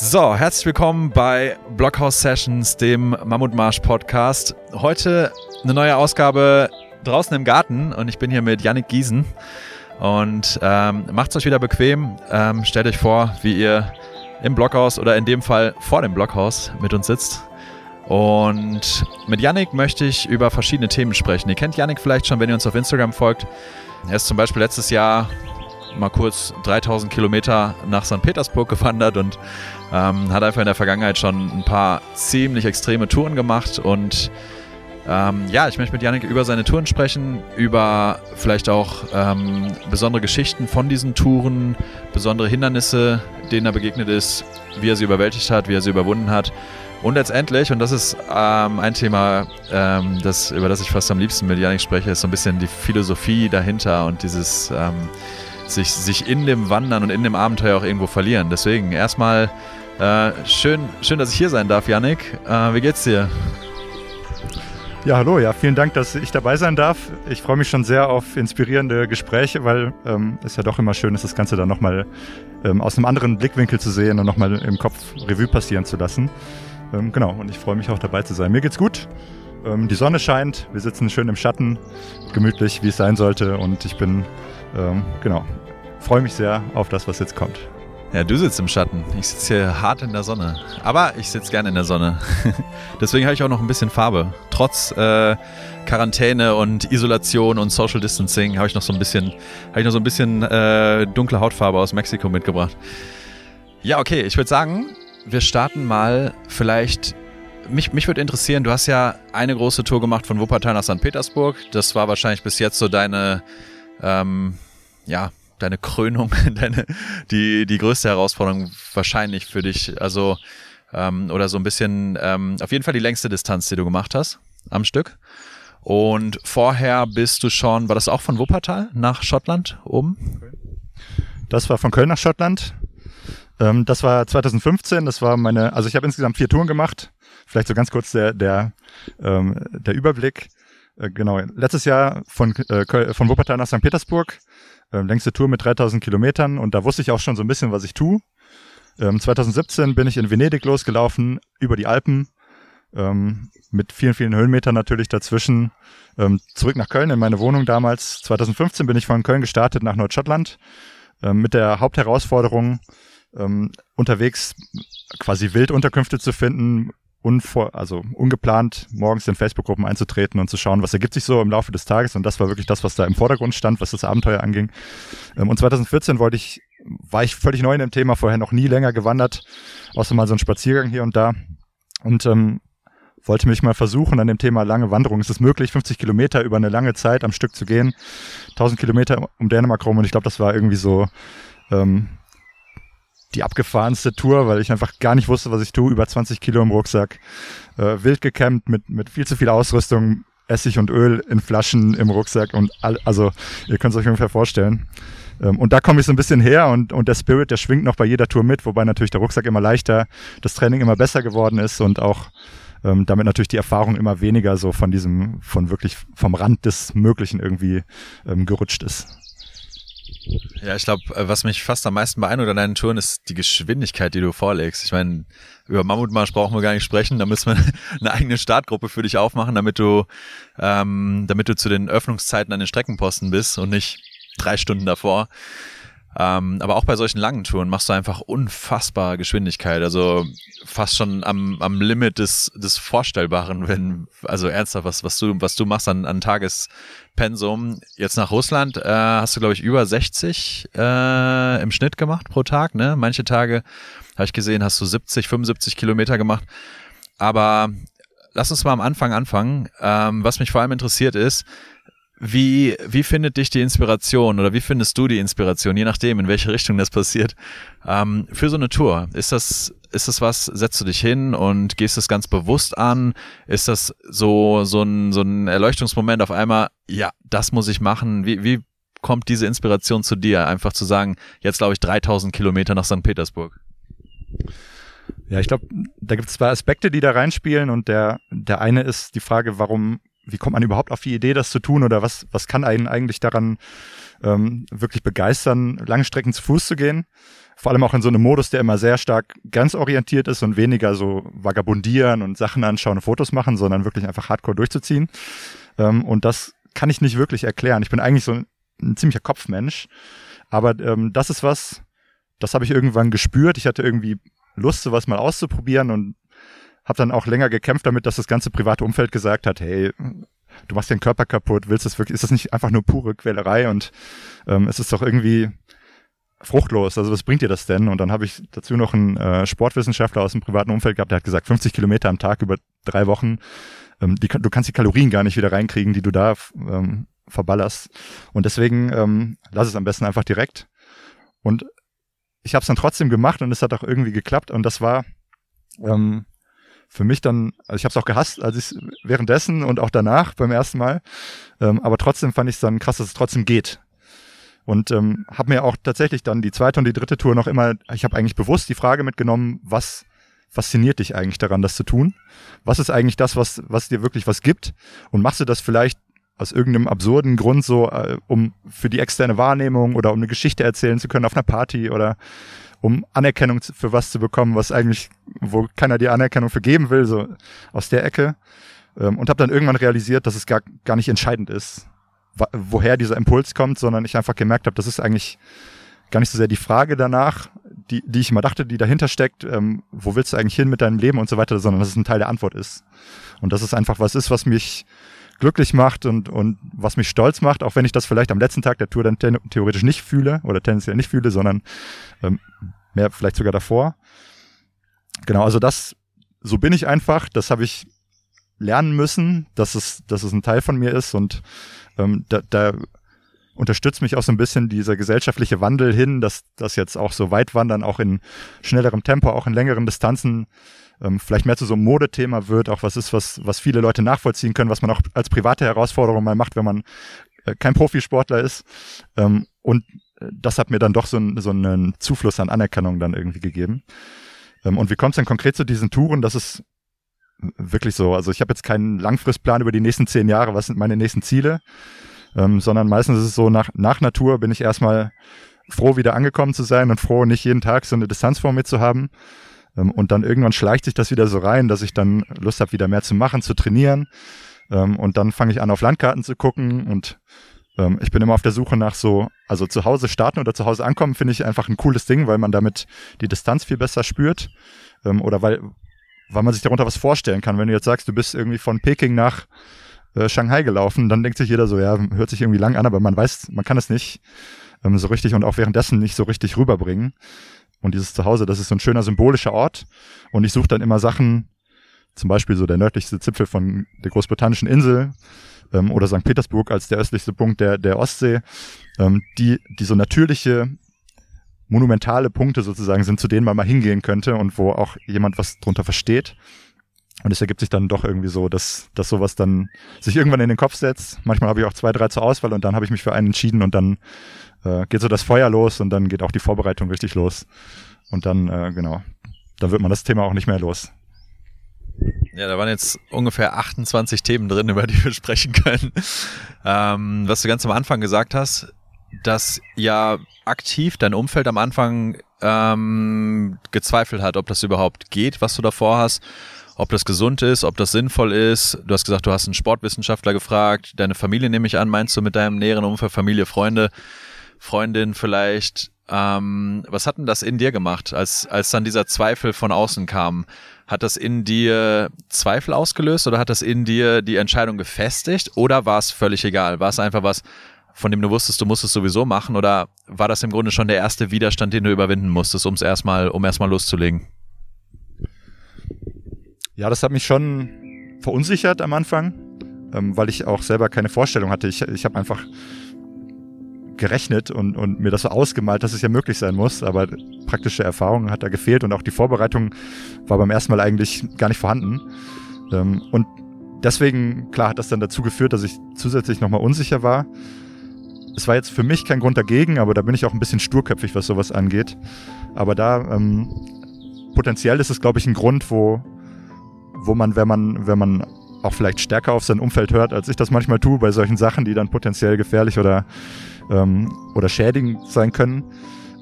So, herzlich willkommen bei Blockhouse Sessions, dem Mammutmarsch Podcast. Heute eine neue Ausgabe draußen im Garten und ich bin hier mit Yannick Giesen. Und ähm, macht es euch wieder bequem. Ähm, stellt euch vor, wie ihr im Blockhaus oder in dem Fall vor dem Blockhaus mit uns sitzt. Und mit Yannick möchte ich über verschiedene Themen sprechen. Ihr kennt Yannick vielleicht schon, wenn ihr uns auf Instagram folgt. Er ist zum Beispiel letztes Jahr mal kurz 3000 Kilometer nach St. Petersburg gewandert und ähm, hat einfach in der Vergangenheit schon ein paar ziemlich extreme Touren gemacht und ähm, ja, ich möchte mit Janik über seine Touren sprechen, über vielleicht auch ähm, besondere Geschichten von diesen Touren, besondere Hindernisse, denen er begegnet ist, wie er sie überwältigt hat, wie er sie überwunden hat. Und letztendlich, und das ist ähm, ein Thema, ähm, das, über das ich fast am liebsten mit Janik spreche, ist so ein bisschen die Philosophie dahinter und dieses ähm, sich, sich in dem Wandern und in dem Abenteuer auch irgendwo verlieren. Deswegen erstmal äh, schön, schön, dass ich hier sein darf, Janik. Äh, wie geht's dir? Ja, hallo, ja, vielen Dank, dass ich dabei sein darf. Ich freue mich schon sehr auf inspirierende Gespräche, weil ähm, es ja doch immer schön ist, das Ganze dann nochmal ähm, aus einem anderen Blickwinkel zu sehen und nochmal im Kopf Revue passieren zu lassen. Ähm, genau, und ich freue mich auch dabei zu sein. Mir geht's gut. Ähm, die Sonne scheint, wir sitzen schön im Schatten, gemütlich, wie es sein sollte. Und ich bin, ähm, genau, freue mich sehr auf das, was jetzt kommt. Ja, du sitzt im Schatten. Ich sitze hier hart in der Sonne. Aber ich sitze gerne in der Sonne. Deswegen habe ich auch noch ein bisschen Farbe. Trotz äh, Quarantäne und Isolation und Social Distancing habe ich noch so ein bisschen, habe ich noch so ein bisschen äh, dunkle Hautfarbe aus Mexiko mitgebracht. Ja, okay. Ich würde sagen, wir starten mal vielleicht. Mich, mich würde interessieren, du hast ja eine große Tour gemacht von Wuppertal nach St. Petersburg. Das war wahrscheinlich bis jetzt so deine, ähm, ja, deine Krönung, deine, die, die größte Herausforderung wahrscheinlich für dich. Also, ähm, oder so ein bisschen, ähm, auf jeden Fall die längste Distanz, die du gemacht hast am Stück. Und vorher bist du schon, war das auch von Wuppertal nach Schottland oben? Das war von Köln nach Schottland. Ähm, das war 2015. Das war meine, also ich habe insgesamt vier Touren gemacht. Vielleicht so ganz kurz der, der, ähm, der Überblick. Äh, genau, letztes Jahr von, äh, von Wuppertal nach St. Petersburg ähm, längste Tour mit 3000 Kilometern und da wusste ich auch schon so ein bisschen, was ich tue. Ähm, 2017 bin ich in Venedig losgelaufen, über die Alpen, ähm, mit vielen, vielen Höhenmetern natürlich dazwischen, ähm, zurück nach Köln in meine Wohnung damals. 2015 bin ich von Köln gestartet nach Nordschottland, ähm, mit der Hauptherausforderung, ähm, unterwegs quasi Wildunterkünfte zu finden, unvor, also ungeplant morgens in Facebook-Gruppen einzutreten und zu schauen, was ergibt sich so im Laufe des Tages. Und das war wirklich das, was da im Vordergrund stand, was das Abenteuer anging. Ähm, und 2014 wollte ich, war ich völlig neu in dem Thema, vorher noch nie länger gewandert, außer mal so ein Spaziergang hier und da. Und ähm, wollte mich mal versuchen an dem Thema lange Wanderung. Ist es möglich, 50 Kilometer über eine lange Zeit am Stück zu gehen? 1000 Kilometer um Dänemark rum. Und ich glaube, das war irgendwie so ähm, die abgefahrenste Tour, weil ich einfach gar nicht wusste, was ich tue. Über 20 Kilo im Rucksack, äh, wild gecampt mit, mit viel zu viel Ausrüstung, Essig und Öl in Flaschen im Rucksack und all, also ihr könnt es euch ungefähr vorstellen. Ähm, und da komme ich so ein bisschen her und, und der Spirit, der schwingt noch bei jeder Tour mit, wobei natürlich der Rucksack immer leichter, das Training immer besser geworden ist und auch ähm, damit natürlich die Erfahrung immer weniger so von diesem, von wirklich vom Rand des Möglichen irgendwie ähm, gerutscht ist. Ja, ich glaube, äh, was mich fast am meisten beeindruckt an deinen Touren ist die Geschwindigkeit, die du vorlegst. Ich meine, über Mammutmarsch brauchen wir gar nicht sprechen. Da müssen wir eine eigene Startgruppe für dich aufmachen, damit du, ähm, damit du zu den Öffnungszeiten an den Streckenposten bist und nicht drei Stunden davor. Ähm, aber auch bei solchen langen Touren machst du einfach unfassbar Geschwindigkeit. Also fast schon am, am Limit des, des Vorstellbaren, wenn, also ernsthaft, was, was du, was du machst an, an Tagespensum. Jetzt nach Russland äh, hast du, glaube ich, über 60 äh, im Schnitt gemacht pro Tag. Ne? Manche Tage, habe ich gesehen, hast du 70, 75 Kilometer gemacht. Aber lass uns mal am Anfang anfangen. Ähm, was mich vor allem interessiert ist, wie, wie findet dich die Inspiration oder wie findest du die Inspiration, je nachdem, in welche Richtung das passiert, ähm, für so eine Tour? Ist das, ist das was, setzt du dich hin und gehst das ganz bewusst an? Ist das so, so ein, so ein Erleuchtungsmoment auf einmal, ja, das muss ich machen? Wie, wie kommt diese Inspiration zu dir? Einfach zu sagen, jetzt glaube ich 3000 Kilometer nach St. Petersburg. Ja, ich glaube, da gibt es zwei Aspekte, die da reinspielen und der, der eine ist die Frage, warum wie kommt man überhaupt auf die Idee, das zu tun oder was, was kann einen eigentlich daran ähm, wirklich begeistern, lange Strecken zu Fuß zu gehen? vor allem auch in so einem Modus, der immer sehr stark grenzorientiert ist und weniger so vagabundieren und Sachen anschauen und Fotos machen, sondern wirklich einfach hardcore durchzuziehen. Ähm, und das kann ich nicht wirklich erklären. Ich bin eigentlich so ein, ein ziemlicher Kopfmensch. Aber ähm, das ist was, das habe ich irgendwann gespürt. Ich hatte irgendwie Lust, sowas mal auszuprobieren und habe dann auch länger gekämpft damit, dass das ganze private Umfeld gesagt hat, hey, du machst den Körper kaputt, willst das wirklich, ist das nicht einfach nur pure Quälerei und ähm, es ist doch irgendwie fruchtlos. Also was bringt dir das denn? Und dann habe ich dazu noch einen äh, Sportwissenschaftler aus dem privaten Umfeld gehabt, der hat gesagt, 50 Kilometer am Tag über drei Wochen, ähm, die, du kannst die Kalorien gar nicht wieder reinkriegen, die du da ähm, verballerst. Und deswegen ähm, lass es am besten einfach direkt. Und ich habe es dann trotzdem gemacht und es hat auch irgendwie geklappt. Und das war ähm, für mich dann, also ich habe es auch gehasst, als ich währenddessen und auch danach beim ersten Mal. Ähm, aber trotzdem fand ich es dann krass, dass es trotzdem geht. Und ähm, habe mir auch tatsächlich dann die zweite und die dritte Tour noch immer, ich habe eigentlich bewusst die Frage mitgenommen, was fasziniert dich eigentlich daran, das zu tun? Was ist eigentlich das, was, was dir wirklich was gibt? Und machst du das vielleicht aus irgendeinem absurden Grund so, äh, um für die externe Wahrnehmung oder um eine Geschichte erzählen zu können auf einer Party oder um Anerkennung für was zu bekommen, was eigentlich, wo keiner dir Anerkennung für geben will, so aus der Ecke. Ähm, und habe dann irgendwann realisiert, dass es gar, gar nicht entscheidend ist, woher dieser Impuls kommt, sondern ich einfach gemerkt habe, das ist eigentlich gar nicht so sehr die Frage danach, die, die ich immer dachte, die dahinter steckt, ähm, wo willst du eigentlich hin mit deinem Leben und so weiter, sondern dass es ein Teil der Antwort ist. Und dass es einfach was ist, was mich glücklich macht und, und was mich stolz macht, auch wenn ich das vielleicht am letzten Tag der Tour dann theoretisch nicht fühle oder tendenziell nicht fühle, sondern ähm, mehr vielleicht sogar davor. Genau, also das, so bin ich einfach, das habe ich lernen müssen, dass es, dass es ein Teil von mir ist und ähm, da, da unterstützt mich auch so ein bisschen dieser gesellschaftliche Wandel hin, dass das jetzt auch so weit wandern, auch in schnellerem Tempo, auch in längeren Distanzen, ähm, vielleicht mehr zu so einem Modethema wird, auch was ist, was, was viele Leute nachvollziehen können, was man auch als private Herausforderung mal macht, wenn man äh, kein Profisportler ist. Ähm, und äh, das hat mir dann doch so, ein, so einen Zufluss an Anerkennung dann irgendwie gegeben. Ähm, und wie kommt es denn konkret zu diesen Touren? Das ist wirklich so. Also ich habe jetzt keinen Langfristplan über die nächsten zehn Jahre, was sind meine nächsten Ziele, ähm, sondern meistens ist es so, nach, nach Natur bin ich erstmal froh, wieder angekommen zu sein und froh, nicht jeden Tag so eine Distanz vor mir zu haben. Ähm, und dann irgendwann schleicht sich das wieder so rein, dass ich dann Lust habe, wieder mehr zu machen, zu trainieren. Ähm, und dann fange ich an, auf Landkarten zu gucken und ähm, ich bin immer auf der Suche nach so, also zu Hause starten oder zu Hause ankommen, finde ich einfach ein cooles Ding, weil man damit die Distanz viel besser spürt. Oder weil, weil man sich darunter was vorstellen kann. Wenn du jetzt sagst, du bist irgendwie von Peking nach äh, Shanghai gelaufen, dann denkt sich jeder so, ja, hört sich irgendwie lang an, aber man weiß, man kann es nicht ähm, so richtig und auch währenddessen nicht so richtig rüberbringen. Und dieses Zuhause, das ist so ein schöner symbolischer Ort. Und ich suche dann immer Sachen, zum Beispiel so der nördlichste Zipfel von der großbritannischen Insel ähm, oder St. Petersburg als der östlichste Punkt der, der Ostsee, ähm, die, die so natürliche monumentale Punkte sozusagen sind, zu denen man mal hingehen könnte und wo auch jemand was drunter versteht. Und es ergibt sich dann doch irgendwie so, dass, dass sowas dann sich irgendwann in den Kopf setzt. Manchmal habe ich auch zwei, drei zur Auswahl und dann habe ich mich für einen entschieden und dann äh, geht so das Feuer los und dann geht auch die Vorbereitung richtig los. Und dann, äh, genau, dann wird man das Thema auch nicht mehr los. Ja, da waren jetzt ungefähr 28 Themen drin, über die wir sprechen können. Ähm, was du ganz am Anfang gesagt hast, dass ja aktiv dein Umfeld am Anfang ähm, gezweifelt hat, ob das überhaupt geht, was du davor hast, ob das gesund ist, ob das sinnvoll ist. Du hast gesagt, du hast einen Sportwissenschaftler gefragt, deine Familie nehme ich an, meinst du mit deinem näheren Umfeld, Familie, Freunde, Freundin vielleicht. Ähm, was hat denn das in dir gemacht, als, als dann dieser Zweifel von außen kam? Hat das in dir Zweifel ausgelöst oder hat das in dir die Entscheidung gefestigt oder war es völlig egal? War es einfach was, von dem du wusstest, du musst es sowieso machen? Oder war das im Grunde schon der erste Widerstand, den du überwinden musstest, um es erstmal, um erstmal loszulegen? Ja, das hat mich schon verunsichert am Anfang, ähm, weil ich auch selber keine Vorstellung hatte. Ich, ich habe einfach gerechnet und, und mir das so ausgemalt, dass es ja möglich sein muss, aber praktische Erfahrung hat da gefehlt und auch die Vorbereitung war beim ersten Mal eigentlich gar nicht vorhanden. Ähm, und deswegen, klar, hat das dann dazu geführt, dass ich zusätzlich nochmal unsicher war es war jetzt für mich kein Grund dagegen, aber da bin ich auch ein bisschen sturköpfig, was sowas angeht. Aber da ähm, potenziell ist es, glaube ich, ein Grund, wo, wo man, wenn man, wenn man auch vielleicht stärker auf sein Umfeld hört, als ich das manchmal tue, bei solchen Sachen, die dann potenziell gefährlich oder, ähm, oder schädigend sein können,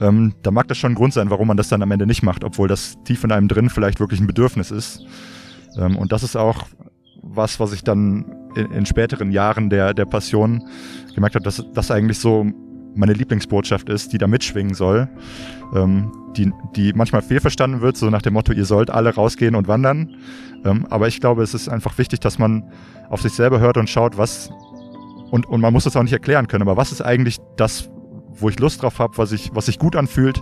ähm, da mag das schon ein Grund sein, warum man das dann am Ende nicht macht, obwohl das tief in einem drin vielleicht wirklich ein Bedürfnis ist. Ähm, und das ist auch was, was ich dann in, in späteren Jahren der, der Passion gemerkt habe, dass das eigentlich so meine Lieblingsbotschaft ist, die da mitschwingen soll, ähm, die, die manchmal fehlverstanden wird, so nach dem Motto, ihr sollt alle rausgehen und wandern. Ähm, aber ich glaube, es ist einfach wichtig, dass man auf sich selber hört und schaut, was, und, und man muss das auch nicht erklären können, aber was ist eigentlich das, wo ich Lust drauf habe, was, ich, was sich gut anfühlt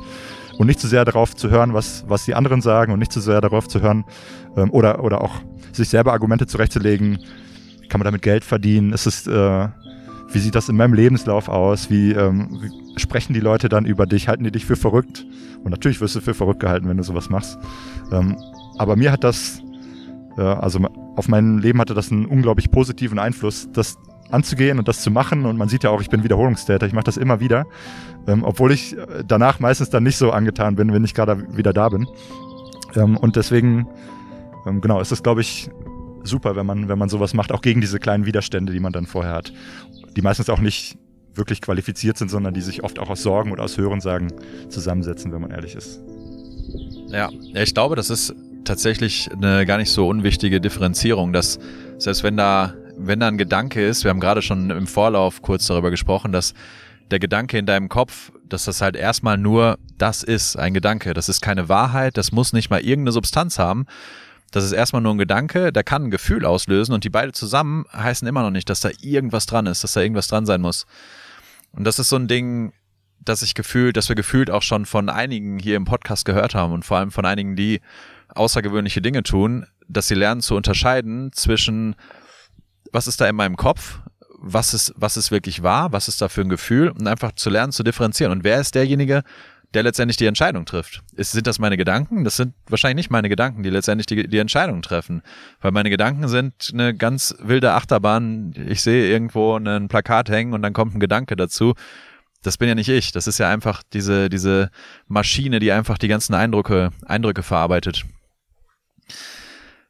und nicht zu sehr darauf zu hören, was, was die anderen sagen und nicht zu sehr darauf zu hören ähm, oder, oder auch sich selber Argumente zurechtzulegen, kann man damit Geld verdienen, ist es, äh, wie sieht das in meinem Lebenslauf aus, wie, ähm, wie sprechen die Leute dann über dich, halten die dich für verrückt und natürlich wirst du für verrückt gehalten, wenn du sowas machst. Ähm, aber mir hat das, äh, also auf mein Leben hatte das einen unglaublich positiven Einfluss, das anzugehen und das zu machen. Und man sieht ja auch, ich bin Wiederholungstäter, ich mache das immer wieder, ähm, obwohl ich äh, danach meistens dann nicht so angetan bin, wenn ich gerade wieder da bin. Ähm, und deswegen, ähm, genau, ist das, glaube ich, super, wenn man, wenn man sowas macht, auch gegen diese kleinen Widerstände, die man dann vorher hat, die meistens auch nicht wirklich qualifiziert sind, sondern die sich oft auch aus Sorgen oder aus Hörensagen zusammensetzen, wenn man ehrlich ist. Ja, ich glaube, das ist tatsächlich eine gar nicht so unwichtige Differenzierung, dass selbst wenn da, wenn da ein Gedanke ist, wir haben gerade schon im Vorlauf kurz darüber gesprochen, dass der Gedanke in deinem Kopf, dass das halt erstmal nur das ist, ein Gedanke. Das ist keine Wahrheit, das muss nicht mal irgendeine Substanz haben. Das ist erstmal nur ein Gedanke, der kann ein Gefühl auslösen und die beide zusammen heißen immer noch nicht, dass da irgendwas dran ist, dass da irgendwas dran sein muss. Und das ist so ein Ding, dass ich gefühlt, dass wir gefühlt auch schon von einigen hier im Podcast gehört haben und vor allem von einigen, die außergewöhnliche Dinge tun, dass sie lernen zu unterscheiden zwischen, was ist da in meinem Kopf, was ist, was ist wirklich wahr, was ist da für ein Gefühl und einfach zu lernen zu differenzieren. Und wer ist derjenige, der letztendlich die Entscheidung trifft? Ist, sind das meine Gedanken? Das sind wahrscheinlich nicht meine Gedanken, die letztendlich die, die Entscheidung treffen. Weil meine Gedanken sind eine ganz wilde Achterbahn. Ich sehe irgendwo ein Plakat hängen und dann kommt ein Gedanke dazu das bin ja nicht ich. Das ist ja einfach diese, diese Maschine, die einfach die ganzen Eindrücke, Eindrücke verarbeitet.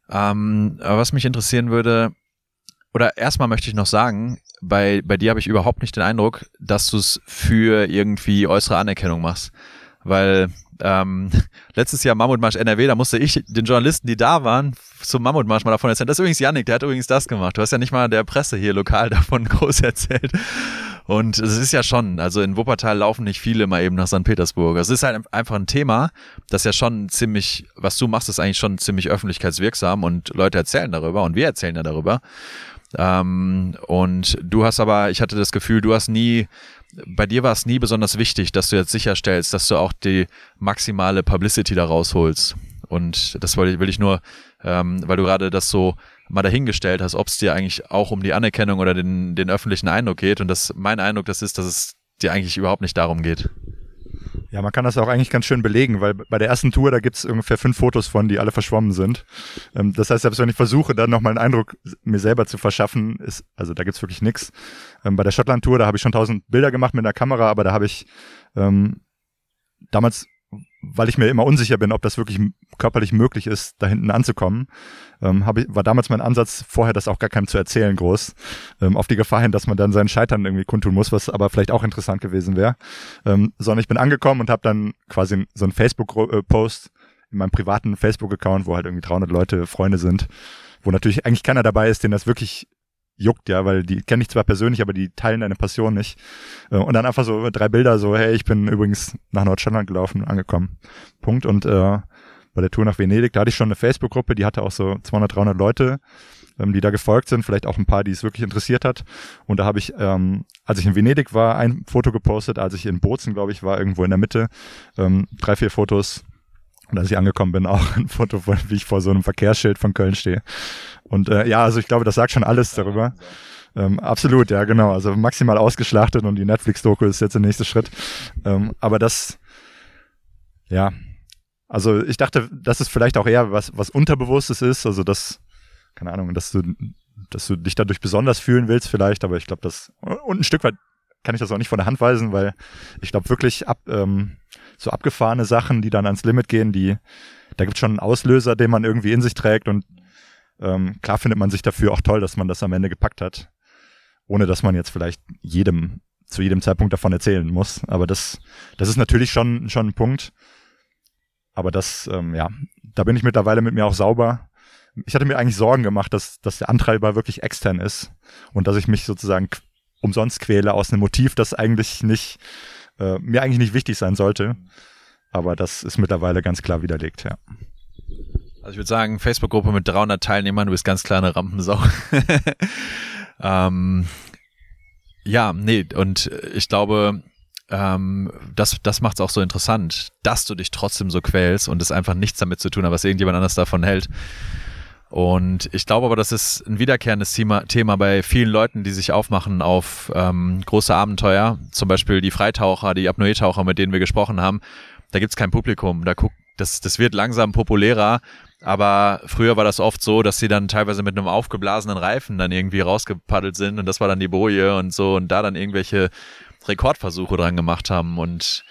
Ähm, aber was mich interessieren würde, oder erstmal möchte ich noch sagen, bei, bei dir habe ich überhaupt nicht den Eindruck, dass du es für irgendwie äußere Anerkennung machst. Weil ähm, letztes Jahr Mammutmarsch NRW, da musste ich den Journalisten, die da waren, zum Mammutmarsch mal davon erzählen. Das ist übrigens Yannick, der hat übrigens das gemacht. Du hast ja nicht mal der Presse hier lokal davon groß erzählt. Und es ist ja schon, also in Wuppertal laufen nicht viele mal eben nach St. Petersburg. Es ist halt einfach ein Thema, das ja schon ziemlich, was du machst, ist eigentlich schon ziemlich öffentlichkeitswirksam und Leute erzählen darüber und wir erzählen ja darüber. Ähm, und du hast aber, ich hatte das Gefühl, du hast nie, bei dir war es nie besonders wichtig, dass du jetzt sicherstellst, dass du auch die maximale Publicity da rausholst. Und das will ich, will ich nur, ähm, weil du gerade das so mal dahingestellt hast, ob es dir eigentlich auch um die Anerkennung oder den, den öffentlichen Eindruck geht. Und das mein Eindruck, das ist, dass es dir eigentlich überhaupt nicht darum geht. Ja, man kann das auch eigentlich ganz schön belegen, weil bei der ersten Tour, da gibt's ungefähr fünf Fotos von, die alle verschwommen sind. Ähm, das heißt, selbst wenn ich versuche, dann nochmal einen Eindruck mir selber zu verschaffen, ist, also da gibt's wirklich nix. Ähm, bei der Schottland-Tour, da habe ich schon tausend Bilder gemacht mit der Kamera, aber da habe ich ähm, damals weil ich mir immer unsicher bin, ob das wirklich körperlich möglich ist, da hinten anzukommen, ähm, hab ich, war damals mein Ansatz, vorher das auch gar keinem zu erzählen, groß, ähm, auf die Gefahr hin, dass man dann seinen Scheitern irgendwie kundtun muss, was aber vielleicht auch interessant gewesen wäre. Ähm, sondern ich bin angekommen und habe dann quasi so einen Facebook-Post in meinem privaten Facebook-Account, wo halt irgendwie 300 Leute Freunde sind, wo natürlich eigentlich keiner dabei ist, den das wirklich juckt, ja, weil die kenne ich zwar persönlich, aber die teilen deine Passion nicht. Äh, und dann einfach so drei Bilder, so, hey, ich bin übrigens nach Nordschotland gelaufen, angekommen. Punkt. Und äh, bei der Tour nach Venedig, da hatte ich schon eine Facebook-Gruppe, die hatte auch so 200, 300 Leute, ähm, die da gefolgt sind, vielleicht auch ein paar, die es wirklich interessiert hat. Und da habe ich, ähm, als ich in Venedig war, ein Foto gepostet, als ich in Bozen, glaube ich, war, irgendwo in der Mitte, ähm, drei, vier Fotos. Und als ich angekommen bin, auch ein Foto, von, wie ich vor so einem Verkehrsschild von Köln stehe. Und äh, ja, also ich glaube, das sagt schon alles darüber. Ähm, absolut, ja, genau. Also maximal ausgeschlachtet und die Netflix-Doku ist jetzt der nächste Schritt. Ähm, aber das, ja, also ich dachte, dass es vielleicht auch eher was, was Unterbewusstes ist, also das, keine Ahnung, dass du, dass du dich dadurch besonders fühlen willst vielleicht, aber ich glaube, das, und ein Stück weit kann ich das auch nicht von der Hand weisen, weil ich glaube wirklich ab, ähm, so abgefahrene Sachen, die dann ans Limit gehen, die, da gibt es schon einen Auslöser, den man irgendwie in sich trägt und ähm, klar findet man sich dafür auch toll, dass man das am Ende gepackt hat, ohne dass man jetzt vielleicht jedem zu jedem Zeitpunkt davon erzählen muss. Aber das, das ist natürlich schon, schon ein Punkt. Aber das, ähm, ja, da bin ich mittlerweile mit mir auch sauber. Ich hatte mir eigentlich Sorgen gemacht, dass, dass der Antreiber wirklich extern ist und dass ich mich sozusagen umsonst quäle aus einem Motiv, das eigentlich nicht, äh, mir eigentlich nicht wichtig sein sollte. Aber das ist mittlerweile ganz klar widerlegt, ja. Also ich würde sagen, Facebook-Gruppe mit 300 Teilnehmern, du bist ganz klar eine Rampensau. ähm, ja, nee, und ich glaube, ähm, das, das macht es auch so interessant, dass du dich trotzdem so quälst und es einfach nichts damit zu tun hat, was irgendjemand anders davon hält. Und ich glaube aber, das ist ein wiederkehrendes Thema, Thema bei vielen Leuten, die sich aufmachen auf ähm, große Abenteuer. Zum Beispiel die Freitaucher, die Apnoe-Taucher, mit denen wir gesprochen haben. Da gibt's kein Publikum. Da guckt, das, das wird langsam populärer. Aber früher war das oft so, dass sie dann teilweise mit einem aufgeblasenen Reifen dann irgendwie rausgepaddelt sind und das war dann die Boje und so und da dann irgendwelche Rekordversuche dran gemacht haben und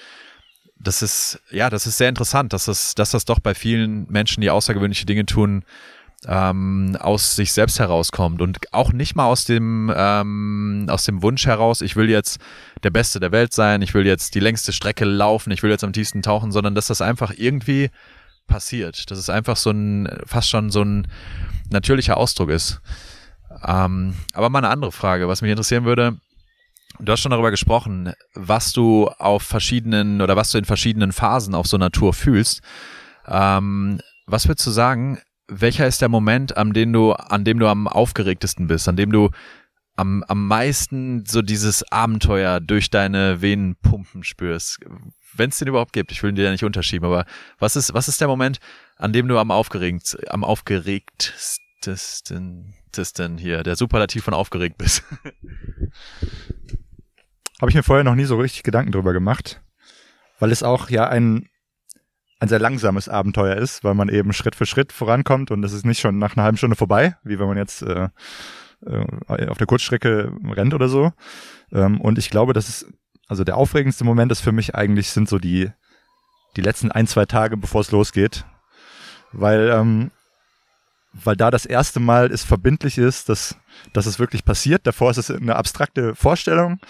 das ist, ja, das ist sehr interessant, dass das, dass das doch bei vielen Menschen, die außergewöhnliche Dinge tun, ähm, aus sich selbst herauskommt und auch nicht mal aus dem ähm, aus dem Wunsch heraus, ich will jetzt der Beste der Welt sein, ich will jetzt die längste Strecke laufen, ich will jetzt am tiefsten tauchen, sondern dass das einfach irgendwie passiert, dass es einfach so ein fast schon so ein natürlicher Ausdruck ist. Ähm, aber mal eine andere Frage, was mich interessieren würde. Du hast schon darüber gesprochen, was du auf verschiedenen oder was du in verschiedenen Phasen auf so Tour fühlst. Ähm, was würdest du sagen, welcher ist der Moment, an dem du, an dem du am aufgeregtesten bist, an dem du am, am meisten so dieses Abenteuer durch deine Venen pumpen spürst? Wenn es den überhaupt gibt, ich will dir ja nicht unterschieben, aber was ist, was ist der Moment, an dem du am aufgeregt, am aufgeregtesten, hier, der Superlativ von aufgeregt bist? Habe ich mir vorher noch nie so richtig Gedanken drüber gemacht, weil es auch ja ein ein sehr langsames Abenteuer ist, weil man eben Schritt für Schritt vorankommt und es ist nicht schon nach einer halben Stunde vorbei, wie wenn man jetzt äh, äh, auf der Kurzstrecke rennt oder so. Ähm, und ich glaube, das ist, also der aufregendste Moment ist für mich eigentlich sind so die, die letzten ein, zwei Tage, bevor es losgeht. Weil, ähm, weil da das erste Mal es verbindlich ist, dass, dass es wirklich passiert. Davor ist es eine abstrakte Vorstellung,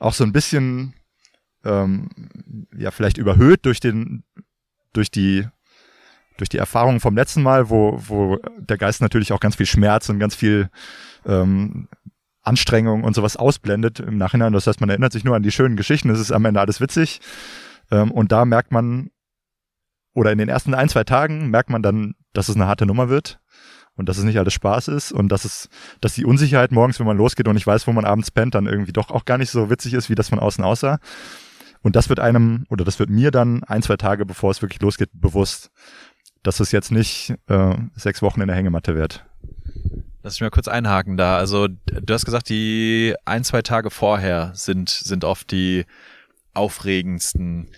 auch so ein bisschen ähm, ja vielleicht überhöht durch den durch die durch die Erfahrung vom letzten Mal, wo, wo der Geist natürlich auch ganz viel Schmerz und ganz viel ähm, Anstrengung und sowas ausblendet im Nachhinein. Das heißt, man erinnert sich nur an die schönen Geschichten, es ist am Ende alles witzig. Ähm, und da merkt man, oder in den ersten ein, zwei Tagen merkt man dann, dass es eine harte Nummer wird und dass es nicht alles Spaß ist und dass es, dass die Unsicherheit morgens, wenn man losgeht und nicht weiß, wo man abends pennt, dann irgendwie doch auch gar nicht so witzig ist, wie das von außen aussah. Und das wird einem, oder das wird mir dann ein, zwei Tage, bevor es wirklich losgeht, bewusst, dass es jetzt nicht äh, sechs Wochen in der Hängematte wird. Lass mich mal kurz einhaken da. Also du hast gesagt, die ein, zwei Tage vorher sind, sind oft die aufregendsten.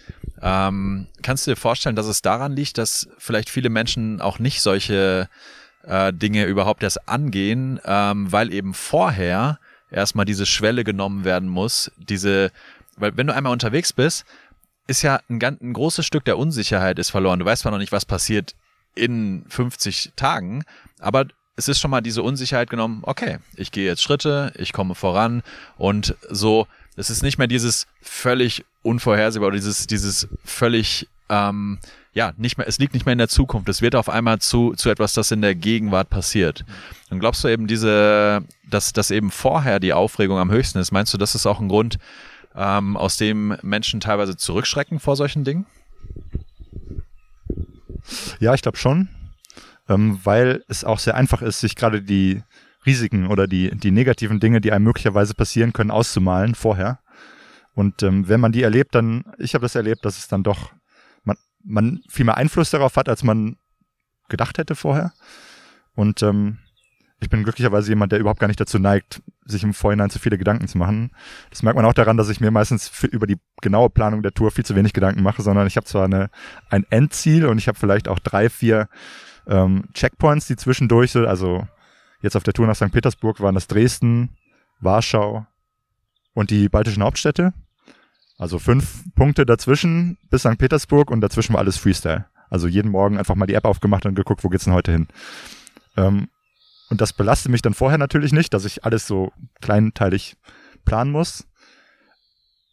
Ähm, kannst du dir vorstellen, dass es daran liegt, dass vielleicht viele Menschen auch nicht solche äh, Dinge überhaupt erst angehen, ähm, weil eben vorher erstmal diese Schwelle genommen werden muss, diese weil wenn du einmal unterwegs bist, ist ja ein, ganz, ein großes Stück der Unsicherheit ist verloren. Du weißt zwar noch nicht, was passiert in 50 Tagen, aber es ist schon mal diese Unsicherheit genommen, okay, ich gehe jetzt Schritte, ich komme voran und so, es ist nicht mehr dieses völlig unvorhersehbar oder dieses, dieses völlig, ähm, ja, nicht mehr, es liegt nicht mehr in der Zukunft, es wird auf einmal zu, zu etwas, das in der Gegenwart passiert. Und glaubst du eben diese, dass, dass eben vorher die Aufregung am höchsten ist, meinst du, das ist auch ein Grund, ähm, aus dem Menschen teilweise zurückschrecken vor solchen Dingen? Ja, ich glaube schon, ähm, weil es auch sehr einfach ist, sich gerade die Risiken oder die, die negativen Dinge, die einem möglicherweise passieren können, auszumalen vorher. Und ähm, wenn man die erlebt, dann, ich habe das erlebt, dass es dann doch, man, man viel mehr Einfluss darauf hat, als man gedacht hätte vorher. Und ähm, ich bin glücklicherweise jemand, der überhaupt gar nicht dazu neigt, sich im Vorhinein zu viele Gedanken zu machen. Das merkt man auch daran, dass ich mir meistens über die genaue Planung der Tour viel zu wenig Gedanken mache, sondern ich habe zwar eine, ein Endziel und ich habe vielleicht auch drei, vier ähm, Checkpoints, die zwischendurch sind. Also jetzt auf der Tour nach St. Petersburg waren das Dresden, Warschau und die baltischen Hauptstädte. Also fünf Punkte dazwischen bis St. Petersburg und dazwischen war alles Freestyle. Also jeden Morgen einfach mal die App aufgemacht und geguckt, wo geht's denn heute hin. Ähm, und das belastet mich dann vorher natürlich nicht, dass ich alles so kleinteilig planen muss.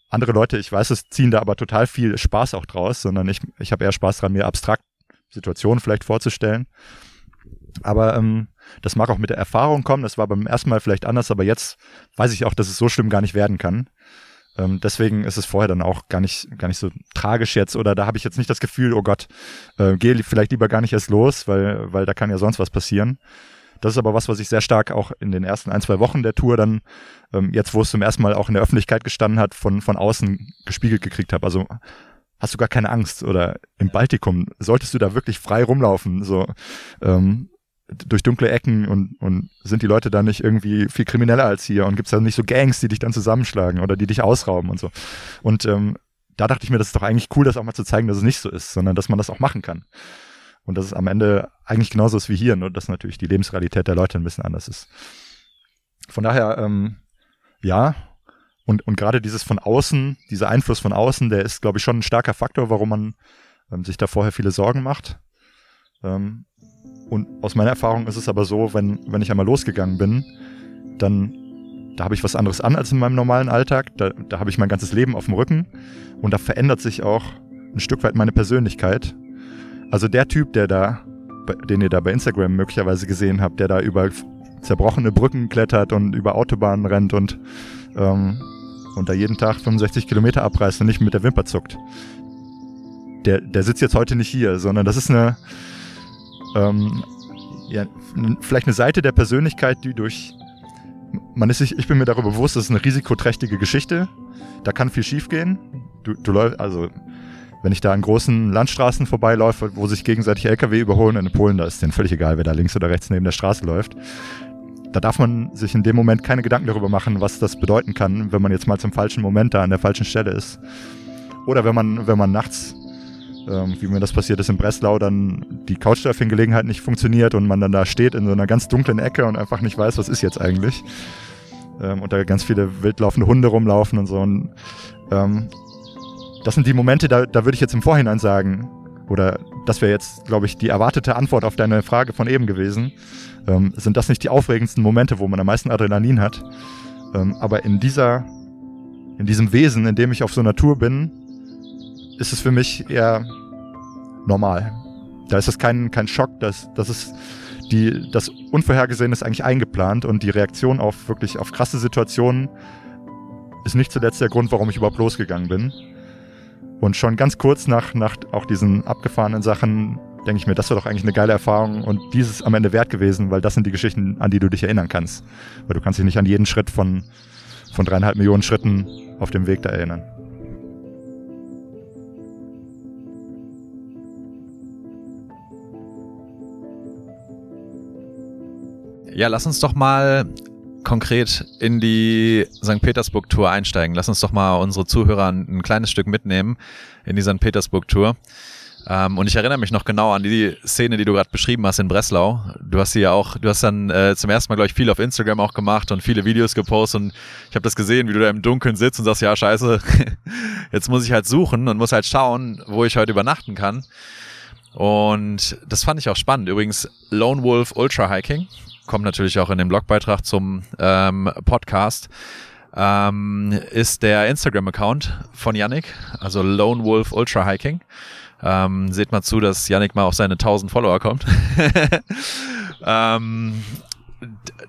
andere Leute, ich weiß es, ziehen da aber total viel Spaß auch draus, sondern ich, ich habe eher Spaß dran, mir abstrakt Situationen vielleicht vorzustellen. Aber ähm, das mag auch mit der Erfahrung kommen. Das war beim ersten Mal vielleicht anders, aber jetzt weiß ich auch, dass es so schlimm gar nicht werden kann. Ähm, deswegen ist es vorher dann auch gar nicht, gar nicht so tragisch jetzt oder da habe ich jetzt nicht das Gefühl, oh Gott, äh, gehe vielleicht lieber gar nicht erst los, weil, weil da kann ja sonst was passieren. Das ist aber was, was ich sehr stark auch in den ersten ein, zwei Wochen der Tour dann, ähm, jetzt wo es zum ersten Mal auch in der Öffentlichkeit gestanden hat, von, von außen gespiegelt gekriegt habe. Also hast du gar keine Angst oder im Baltikum solltest du da wirklich frei rumlaufen, so ähm, durch dunkle Ecken und, und sind die Leute da nicht irgendwie viel krimineller als hier und gibt's da nicht so Gangs, die dich dann zusammenschlagen oder die dich ausrauben und so. Und ähm, da dachte ich mir, das ist doch eigentlich cool, das auch mal zu zeigen, dass es nicht so ist, sondern dass man das auch machen kann. Und dass es am Ende eigentlich genauso ist wie hier, nur dass natürlich die Lebensrealität der Leute ein bisschen anders ist. Von daher, ähm, ja, und, und gerade dieses von außen, dieser Einfluss von außen, der ist, glaube ich, schon ein starker Faktor, warum man ähm, sich da vorher viele Sorgen macht. Ähm, und aus meiner Erfahrung ist es aber so, wenn, wenn ich einmal losgegangen bin, dann da habe ich was anderes an als in meinem normalen Alltag. Da, da habe ich mein ganzes Leben auf dem Rücken und da verändert sich auch ein Stück weit meine Persönlichkeit. Also der Typ, der da, den ihr da bei Instagram möglicherweise gesehen habt, der da über zerbrochene Brücken klettert und über Autobahnen rennt und ähm, und da jeden Tag 65 Kilometer abreißt und nicht mit der Wimper zuckt. Der, der sitzt jetzt heute nicht hier, sondern das ist eine, ähm, ja, vielleicht eine Seite der Persönlichkeit, die durch, man ist sich, ich bin mir darüber bewusst, das ist eine risikoträchtige Geschichte. Da kann viel schiefgehen. Du, du läufst, also, wenn ich da an großen Landstraßen vorbeiläufe, wo sich gegenseitig LKW überholen, in Polen, da ist denen völlig egal, wer da links oder rechts neben der Straße läuft da darf man sich in dem Moment keine Gedanken darüber machen, was das bedeuten kann, wenn man jetzt mal zum falschen Moment da an der falschen Stelle ist. Oder wenn man, wenn man nachts, ähm, wie mir das passiert ist in Breslau, dann die Couchsurfing-Gelegenheit nicht funktioniert und man dann da steht in so einer ganz dunklen Ecke und einfach nicht weiß, was ist jetzt eigentlich. Ähm, und da ganz viele wildlaufende Hunde rumlaufen und so. Und, ähm, das sind die Momente, da, da würde ich jetzt im Vorhinein sagen, oder das wäre jetzt, glaube ich, die erwartete Antwort auf deine Frage von eben gewesen ähm, sind das nicht die aufregendsten Momente, wo man am meisten Adrenalin hat. Ähm, aber in dieser, in diesem Wesen, in dem ich auf so einer Tour bin, ist es für mich eher normal. Da ist es kein, kein Schock, das, das ist die, das Unvorhergesehene ist eigentlich eingeplant und die Reaktion auf wirklich auf krasse Situationen ist nicht zuletzt der Grund, warum ich überhaupt losgegangen bin. Und schon ganz kurz nach, nach auch diesen abgefahrenen Sachen denke ich mir, das war doch eigentlich eine geile Erfahrung und dieses am Ende wert gewesen, weil das sind die Geschichten, an die du dich erinnern kannst. Weil du kannst dich nicht an jeden Schritt von, von dreieinhalb Millionen Schritten auf dem Weg da erinnern. Ja, lass uns doch mal konkret in die St. Petersburg-Tour einsteigen. Lass uns doch mal unsere Zuhörer ein, kleines Stück mitnehmen in die St. Petersburg-Tour. Ähm, und ich erinnere mich noch genau an die Szene, die du gerade beschrieben hast in Breslau. Du hast sie ja auch, du hast dann äh, zum ersten Mal, glaube ich, viel auf Instagram auch gemacht und viele Videos gepostet und ich habe das gesehen, wie du da im Dunkeln sitzt und sagst, ja, scheiße, jetzt muss ich halt suchen und muss halt schauen, wo ich heute übernachten kann. Und das fand ich auch spannend. Übrigens, Lone Wolf Ultra Hiking kommt natürlich auch in dem Blogbeitrag zum ähm, Podcast. Ähm, ist der Instagram-Account von Yannick, also Lone Wolf Ultra Hiking. Ähm, seht mal zu, dass Yannick mal auf seine 1000 Follower kommt. ähm,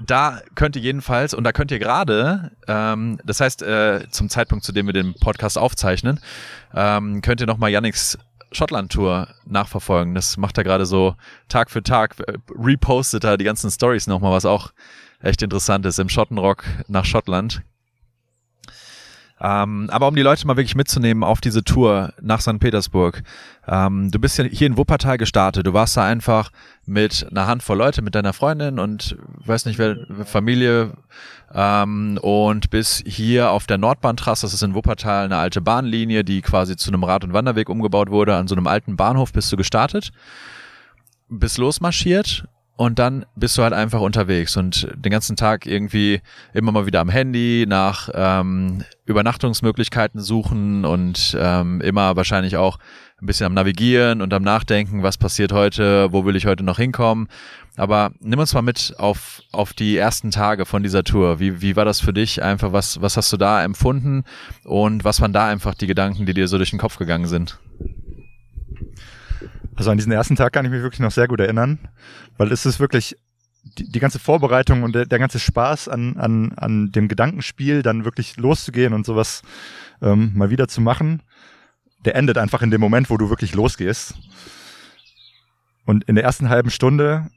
da könnt ihr jedenfalls, und da könnt ihr gerade, ähm, das heißt, äh, zum Zeitpunkt, zu dem wir den Podcast aufzeichnen, ähm, könnt ihr nochmal Yannicks Schottland-Tour nachverfolgen. Das macht er gerade so Tag für Tag, äh, repostet er die ganzen Stories nochmal, was auch echt interessant ist, im Schottenrock nach Schottland. Ähm, aber um die Leute mal wirklich mitzunehmen auf diese Tour nach St. Petersburg. Ähm, du bist ja hier in Wuppertal gestartet. Du warst da einfach mit einer Handvoll Leute, mit deiner Freundin und weiß nicht, wer Familie ähm, und bis hier auf der Nordbahntrasse, das ist in Wuppertal eine alte Bahnlinie, die quasi zu einem Rad- und Wanderweg umgebaut wurde. An so einem alten Bahnhof bist du gestartet, bist losmarschiert und dann bist du halt einfach unterwegs und den ganzen Tag irgendwie immer mal wieder am Handy nach ähm, Übernachtungsmöglichkeiten suchen und ähm, immer wahrscheinlich auch ein bisschen am Navigieren und am Nachdenken, was passiert heute, wo will ich heute noch hinkommen. Aber nimm uns mal mit auf, auf die ersten Tage von dieser Tour. Wie, wie war das für dich? Einfach, was, was hast du da empfunden? Und was waren da einfach die Gedanken, die dir so durch den Kopf gegangen sind? Also an diesen ersten Tag kann ich mich wirklich noch sehr gut erinnern, weil es ist wirklich die, die ganze Vorbereitung und der, der ganze Spaß an, an, an dem Gedankenspiel, dann wirklich loszugehen und sowas ähm, mal wieder zu machen, der endet einfach in dem Moment, wo du wirklich losgehst. Und in der ersten halben Stunde,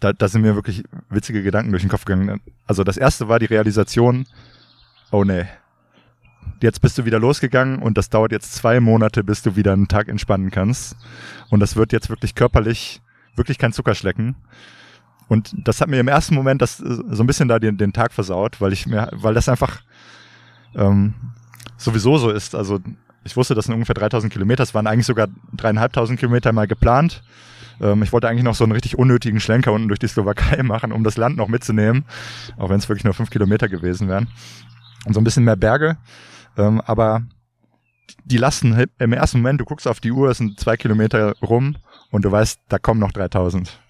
da, da sind mir wirklich witzige Gedanken durch den Kopf gegangen. Also das erste war die Realisation, oh nee, jetzt bist du wieder losgegangen und das dauert jetzt zwei Monate, bis du wieder einen Tag entspannen kannst. Und das wird jetzt wirklich körperlich, wirklich kein Zuckerschlecken. Und das hat mir im ersten Moment das äh, so ein bisschen da den, den Tag versaut, weil ich mir, weil das einfach ähm, sowieso so ist. Also ich wusste, das sind ungefähr 3000 Kilometer. Es waren eigentlich sogar dreieinhalbtausend Kilometer mal geplant. Ähm, ich wollte eigentlich noch so einen richtig unnötigen Schlenker unten durch die Slowakei machen, um das Land noch mitzunehmen, auch wenn es wirklich nur fünf Kilometer gewesen wären. Und so ein bisschen mehr Berge. Ähm, aber die lasten im ersten Moment, du guckst auf die Uhr, es sind zwei Kilometer rum und du weißt, da kommen noch 3000.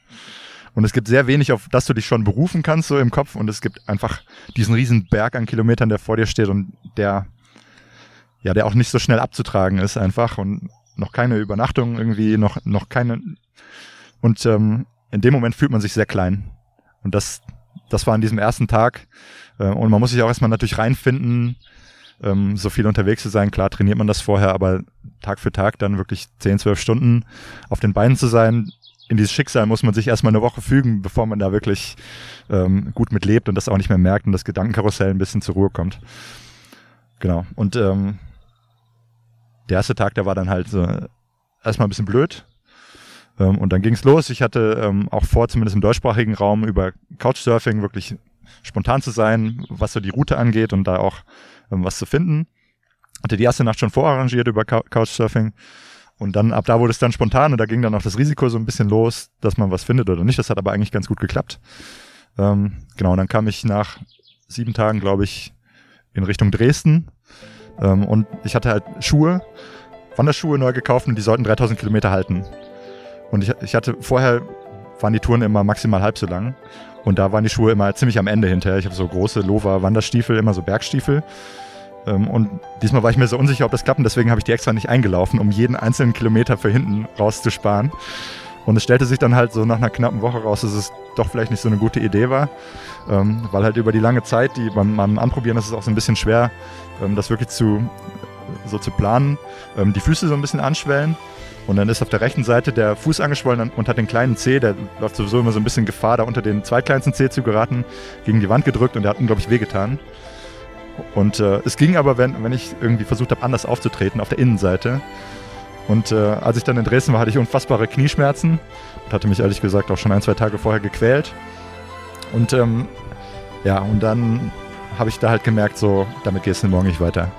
Und es gibt sehr wenig, auf das du dich schon berufen kannst, so im Kopf. Und es gibt einfach diesen riesen Berg an Kilometern, der vor dir steht und der, ja, der auch nicht so schnell abzutragen ist einfach und noch keine Übernachtung irgendwie, noch, noch keine. Und ähm, in dem Moment fühlt man sich sehr klein. Und das, das war an diesem ersten Tag. Äh, und man muss sich auch erstmal natürlich reinfinden, ähm, so viel unterwegs zu sein. Klar trainiert man das vorher, aber Tag für Tag dann wirklich 10, 12 Stunden auf den Beinen zu sein, in dieses Schicksal muss man sich erstmal eine Woche fügen, bevor man da wirklich ähm, gut mit lebt und das auch nicht mehr merkt und das Gedankenkarussell ein bisschen zur Ruhe kommt. Genau. Und ähm, der erste Tag, der war dann halt so erstmal ein bisschen blöd. Ähm, und dann ging's los. Ich hatte ähm, auch vor, zumindest im deutschsprachigen Raum, über Couchsurfing wirklich spontan zu sein, was so die Route angeht und da auch ähm, was zu finden. Hatte die erste Nacht schon vorarrangiert über Couchsurfing. Und dann, ab da wurde es dann spontan und da ging dann auch das Risiko so ein bisschen los, dass man was findet oder nicht. Das hat aber eigentlich ganz gut geklappt. Ähm, genau, und dann kam ich nach sieben Tagen, glaube ich, in Richtung Dresden. Ähm, und ich hatte halt Schuhe, Wanderschuhe neu gekauft und die sollten 3000 Kilometer halten. Und ich, ich hatte vorher, waren die Touren immer maximal halb so lang. Und da waren die Schuhe immer ziemlich am Ende hinterher. Ich habe so große Lova-Wanderstiefel, immer so Bergstiefel. Ähm, und diesmal war ich mir so unsicher, ob das klappt. Und deswegen habe ich die extra nicht eingelaufen, um jeden einzelnen Kilometer für hinten rauszusparen. Und es stellte sich dann halt so nach einer knappen Woche raus, dass es doch vielleicht nicht so eine gute Idee war. Ähm, weil halt über die lange Zeit, die beim, beim Anprobieren ist es auch so ein bisschen schwer, ähm, das wirklich zu, so zu planen. Die Füße so ein bisschen anschwellen. Und dann ist auf der rechten Seite der Fuß angeschwollen und hat den kleinen Zeh, der läuft sowieso immer so ein bisschen Gefahr, da unter den zweitkleinsten Zeh zu geraten, gegen die Wand gedrückt und der hat unglaublich wehgetan. Und äh, es ging aber, wenn, wenn ich irgendwie versucht habe, anders aufzutreten, auf der Innenseite. Und äh, als ich dann in Dresden war, hatte ich unfassbare Knieschmerzen und hatte mich ehrlich gesagt auch schon ein, zwei Tage vorher gequält. Und ähm, ja, und dann habe ich da halt gemerkt, so, damit geht es morgen nicht weiter.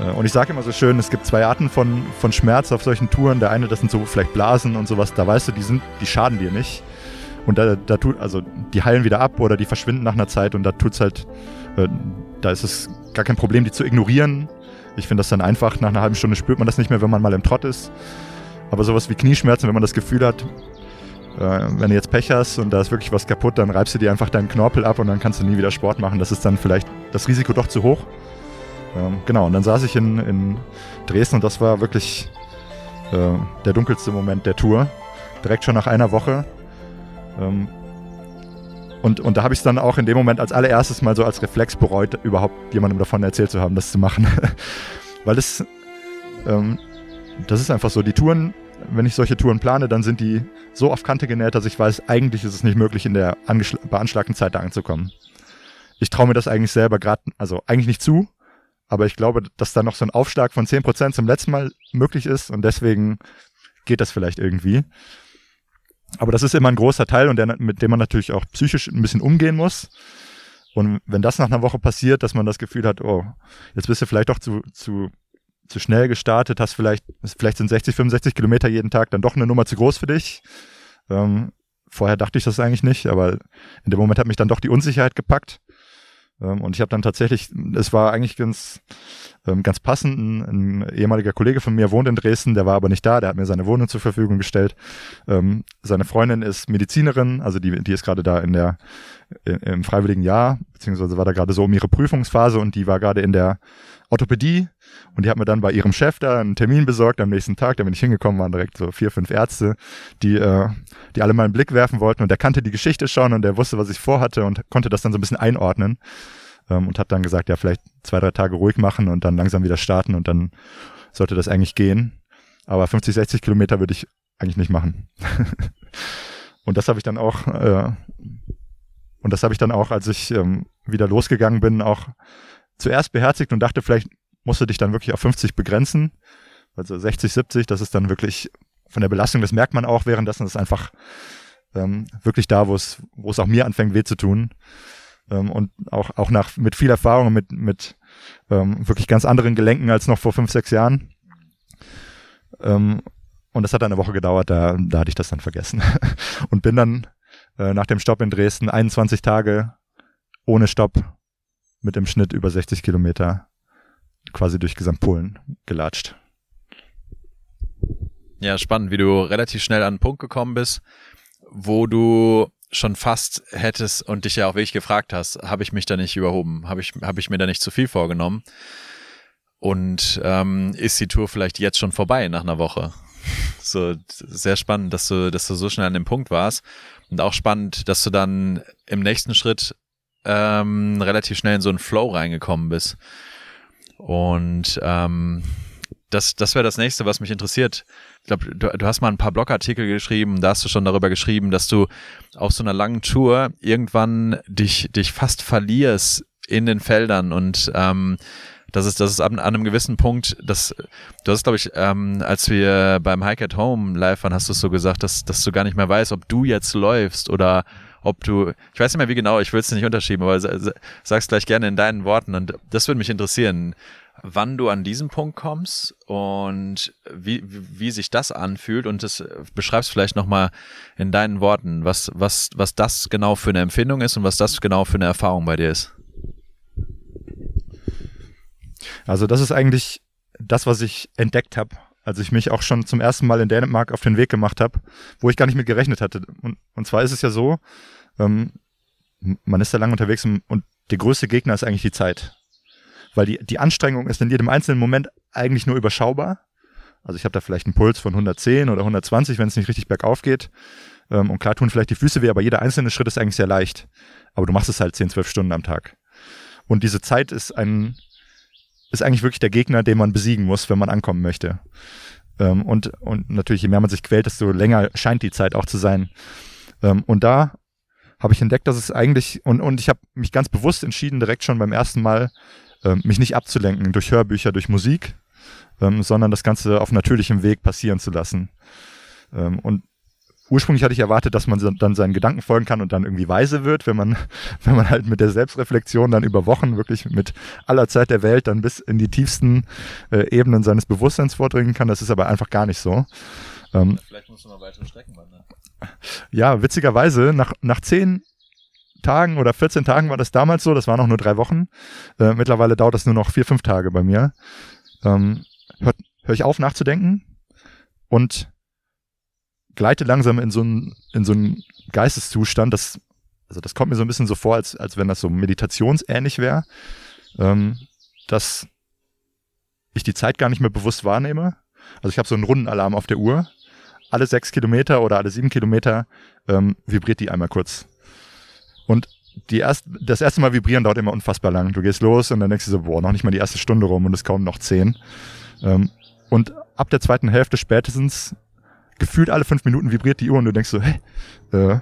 Äh, und ich sage immer so schön, es gibt zwei Arten von, von Schmerz auf solchen Touren. Der eine, das sind so vielleicht Blasen und sowas, da weißt du, die sind, die schaden dir nicht. Und da, da tut, also die heilen wieder ab oder die verschwinden nach einer Zeit und da tut's halt, äh, da ist es gar kein Problem, die zu ignorieren. Ich finde das dann einfach, nach einer halben Stunde spürt man das nicht mehr, wenn man mal im Trott ist. Aber sowas wie Knieschmerzen, wenn man das Gefühl hat, äh, wenn du jetzt Pech hast und da ist wirklich was kaputt, dann reibst du dir einfach deinen Knorpel ab und dann kannst du nie wieder Sport machen. Das ist dann vielleicht das Risiko doch zu hoch. Ähm, genau, und dann saß ich in, in Dresden und das war wirklich äh, der dunkelste Moment der Tour. Direkt schon nach einer Woche. Ähm, und, und da habe ich es dann auch in dem Moment als allererstes mal so als Reflex bereut, überhaupt jemandem davon erzählt zu haben, das zu machen. Weil es, ähm, das ist einfach so, die Touren, wenn ich solche Touren plane, dann sind die so auf Kante genäht, dass ich weiß, eigentlich ist es nicht möglich, in der beanschlagten Zeit da anzukommen. Ich traue mir das eigentlich selber gerade, also eigentlich nicht zu, aber ich glaube, dass da noch so ein Aufschlag von 10% zum letzten Mal möglich ist und deswegen geht das vielleicht irgendwie. Aber das ist immer ein großer Teil und der, mit dem man natürlich auch psychisch ein bisschen umgehen muss. Und wenn das nach einer Woche passiert, dass man das Gefühl hat, oh, jetzt bist du vielleicht doch zu, zu, zu schnell gestartet, hast vielleicht, vielleicht sind 60, 65 Kilometer jeden Tag dann doch eine Nummer zu groß für dich. Ähm, vorher dachte ich das eigentlich nicht, aber in dem Moment hat mich dann doch die Unsicherheit gepackt. Ähm, und ich habe dann tatsächlich, es war eigentlich ganz, ähm, ganz passend, ein, ehemaliger Kollege von mir wohnt in Dresden, der war aber nicht da, der hat mir seine Wohnung zur Verfügung gestellt. Ähm, seine Freundin ist Medizinerin, also die, die ist gerade da in der, im freiwilligen Jahr, beziehungsweise war da gerade so um ihre Prüfungsphase und die war gerade in der Orthopädie und die hat mir dann bei ihrem Chef da einen Termin besorgt am nächsten Tag. Da bin ich hingekommen, waren direkt so vier, fünf Ärzte, die, äh, die alle mal einen Blick werfen wollten und der kannte die Geschichte schon und der wusste, was ich vorhatte und konnte das dann so ein bisschen einordnen ähm, und hat dann gesagt, ja, vielleicht zwei, drei Tage ruhig machen und dann langsam wieder starten und dann sollte das eigentlich gehen. Aber 50, 60 Kilometer würde ich eigentlich nicht machen. und das habe ich dann auch, äh, und das habe ich dann auch, als ich ähm, wieder losgegangen bin, auch zuerst beherzigt und dachte, vielleicht musst du dich dann wirklich auf 50 begrenzen. Also 60, 70, das ist dann wirklich von der Belastung, das merkt man auch währenddessen, ist einfach ähm, wirklich da, wo es, wo es auch mir anfängt, weh zu tun. Ähm, und auch, auch nach, mit viel Erfahrung, mit, mit ähm, wirklich ganz anderen Gelenken als noch vor fünf, sechs Jahren. Ähm, und das hat dann eine Woche gedauert, da, da hatte ich das dann vergessen. und bin dann äh, nach dem Stopp in Dresden 21 Tage ohne Stopp mit im Schnitt über 60 Kilometer quasi durch Gesamtpolen gelatscht. Ja, spannend, wie du relativ schnell an einen Punkt gekommen bist, wo du schon fast hättest und dich ja auch wirklich gefragt hast, habe ich mich da nicht überhoben? Habe ich, hab ich mir da nicht zu viel vorgenommen? Und ähm, ist die Tour vielleicht jetzt schon vorbei nach einer Woche? So sehr spannend, dass du, dass du so schnell an dem Punkt warst. Und auch spannend, dass du dann im nächsten Schritt ähm, relativ schnell in so einen Flow reingekommen bist. Und ähm, das, das wäre das nächste, was mich interessiert. Ich glaube, du, du hast mal ein paar Blogartikel geschrieben, da hast du schon darüber geschrieben, dass du auf so einer langen Tour irgendwann dich, dich fast verlierst in den Feldern und ähm, das ist, das ist an, einem gewissen Punkt, das, du hast, glaube ich, ähm, als wir beim Hike at Home live waren, hast du es so gesagt, dass, dass du gar nicht mehr weißt, ob du jetzt läufst oder ob du, ich weiß nicht mehr wie genau, ich will es nicht unterschieben, aber sag's gleich gerne in deinen Worten. Und das würde mich interessieren, wann du an diesen Punkt kommst und wie, wie sich das anfühlt. Und das beschreibst vielleicht nochmal in deinen Worten, was, was, was das genau für eine Empfindung ist und was das genau für eine Erfahrung bei dir ist. Also das ist eigentlich das, was ich entdeckt habe, als ich mich auch schon zum ersten Mal in Dänemark auf den Weg gemacht habe, wo ich gar nicht mit gerechnet hatte. Und, und zwar ist es ja so, ähm, man ist da lang unterwegs und, und der größte Gegner ist eigentlich die Zeit. Weil die, die Anstrengung ist in jedem einzelnen Moment eigentlich nur überschaubar. Also ich habe da vielleicht einen Puls von 110 oder 120, wenn es nicht richtig bergauf geht. Ähm, und klar tun vielleicht die Füße weh, aber jeder einzelne Schritt ist eigentlich sehr leicht. Aber du machst es halt 10, 12 Stunden am Tag. Und diese Zeit ist ein, ist eigentlich wirklich der Gegner, den man besiegen muss, wenn man ankommen möchte. Ähm, und, und natürlich, je mehr man sich quält, desto länger scheint die Zeit auch zu sein. Ähm, und da habe ich entdeckt, dass es eigentlich, und, und ich habe mich ganz bewusst entschieden, direkt schon beim ersten Mal, ähm, mich nicht abzulenken durch Hörbücher, durch Musik, ähm, sondern das Ganze auf natürlichem Weg passieren zu lassen. Ähm, und ursprünglich hatte ich erwartet, dass man dann seinen Gedanken folgen kann und dann irgendwie weise wird, wenn man, wenn man halt mit der Selbstreflexion dann über Wochen wirklich mit aller Zeit der Welt dann bis in die tiefsten äh, Ebenen seines Bewusstseins vordringen kann. Das ist aber einfach gar nicht so. Ähm, Vielleicht muss man weitere Strecken wandern. Ja, witzigerweise, nach, nach zehn Tagen oder 14 Tagen war das damals so, das waren noch nur drei Wochen. Äh, mittlerweile dauert das nur noch vier, fünf Tage bei mir. Ähm, Höre hör ich auf nachzudenken und gleite langsam in so einen, in so einen Geisteszustand, das, also das kommt mir so ein bisschen so vor, als, als wenn das so meditationsähnlich wäre, ähm, dass ich die Zeit gar nicht mehr bewusst wahrnehme. Also ich habe so einen Rundenalarm auf der Uhr. Alle sechs Kilometer oder alle sieben Kilometer ähm, vibriert die einmal kurz. Und die erst, das erste Mal vibrieren dauert immer unfassbar lang. Du gehst los und dann denkst du so, boah, noch nicht mal die erste Stunde rum und es kaum noch zehn. Ähm, und ab der zweiten Hälfte spätestens gefühlt alle fünf Minuten vibriert die Uhr und du denkst so, hä, äh,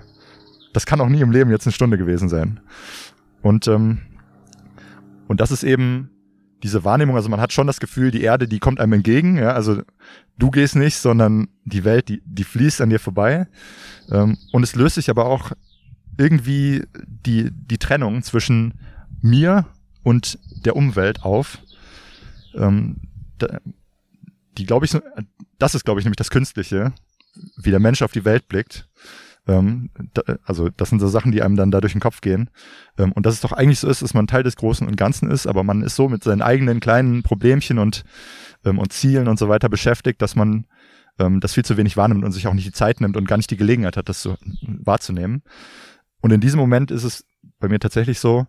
das kann auch nie im Leben jetzt eine Stunde gewesen sein. Und, ähm, und das ist eben diese Wahrnehmung, also man hat schon das Gefühl, die Erde, die kommt einem entgegen, ja, also du gehst nicht, sondern die Welt, die, die fließt an dir vorbei. Ähm, und es löst sich aber auch irgendwie die, die Trennung zwischen mir und der Umwelt auf. Ähm, da, die glaube ich, das ist glaube ich nämlich das Künstliche, wie der Mensch auf die Welt blickt. Ähm, da, also das sind so Sachen, die einem dann da durch den Kopf gehen. Ähm, und dass es doch eigentlich so ist, dass man Teil des Großen und Ganzen ist, aber man ist so mit seinen eigenen kleinen Problemchen und, ähm, und Zielen und so weiter beschäftigt, dass man ähm, das viel zu wenig wahrnimmt und sich auch nicht die Zeit nimmt und gar nicht die Gelegenheit hat, das so wahrzunehmen. Und in diesem Moment ist es bei mir tatsächlich so,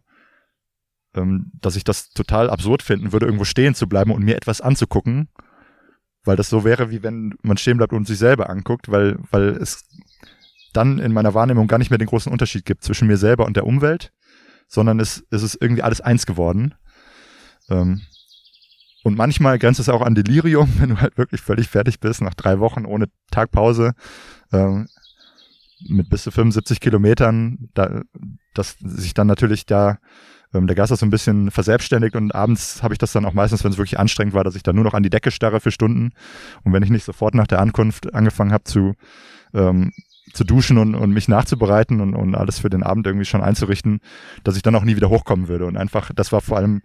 ähm, dass ich das total absurd finden würde, irgendwo stehen zu bleiben und mir etwas anzugucken, weil das so wäre, wie wenn man stehen bleibt und sich selber anguckt, weil, weil es dann in meiner Wahrnehmung gar nicht mehr den großen Unterschied gibt zwischen mir selber und der Umwelt, sondern es, es ist irgendwie alles eins geworden. Ähm, und manchmal grenzt es auch an Delirium, wenn du halt wirklich völlig fertig bist, nach drei Wochen ohne Tagpause, ähm, mit bis zu 75 Kilometern, da, dass sich dann natürlich da ähm, der Geist ist so ein bisschen verselbstständigt und abends habe ich das dann auch meistens, wenn es wirklich anstrengend war, dass ich dann nur noch an die Decke starre für Stunden. Und wenn ich nicht sofort nach der Ankunft angefangen habe zu ähm, zu duschen und, und mich nachzubereiten und, und alles für den Abend irgendwie schon einzurichten, dass ich dann auch nie wieder hochkommen würde. Und einfach, das war vor allem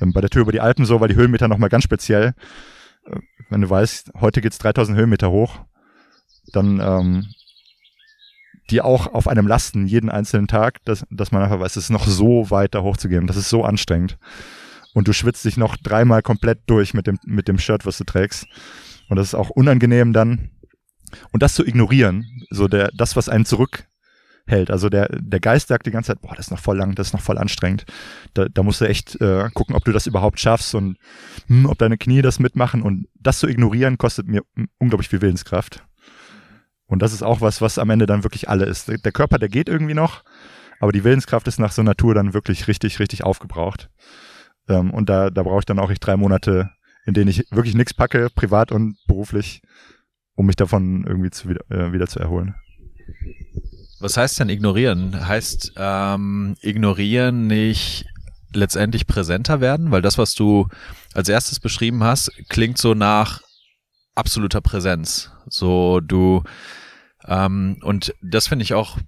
ähm, bei der Tür über die Alpen so, weil die Höhenmeter nochmal ganz speziell, äh, wenn du weißt, heute geht's 3000 Höhenmeter hoch, dann ähm, die auch auf einem lasten jeden einzelnen Tag, dass, dass man einfach weiß, es ist noch so weit da hochzugehen. Das ist so anstrengend. Und du schwitzt dich noch dreimal komplett durch mit dem, mit dem Shirt, was du trägst. Und das ist auch unangenehm dann, und das zu ignorieren, so der, das, was einen zurückhält. Also der, der Geist sagt die ganze Zeit, boah, das ist noch voll lang, das ist noch voll anstrengend. Da, da musst du echt äh, gucken, ob du das überhaupt schaffst und hm, ob deine Knie das mitmachen. Und das zu ignorieren, kostet mir unglaublich viel Willenskraft. Und das ist auch was, was am Ende dann wirklich alle ist. Der Körper, der geht irgendwie noch, aber die Willenskraft ist nach so einer Tour dann wirklich richtig, richtig aufgebraucht. Ähm, und da, da brauche ich dann auch ich drei Monate, in denen ich wirklich nichts packe, privat und beruflich, um mich davon irgendwie zu, wieder, äh, wieder zu erholen. Was heißt denn ignorieren? Heißt ähm, ignorieren nicht letztendlich präsenter werden? Weil das, was du als erstes beschrieben hast, klingt so nach absoluter Präsenz. So du ähm, und das finde ich auch,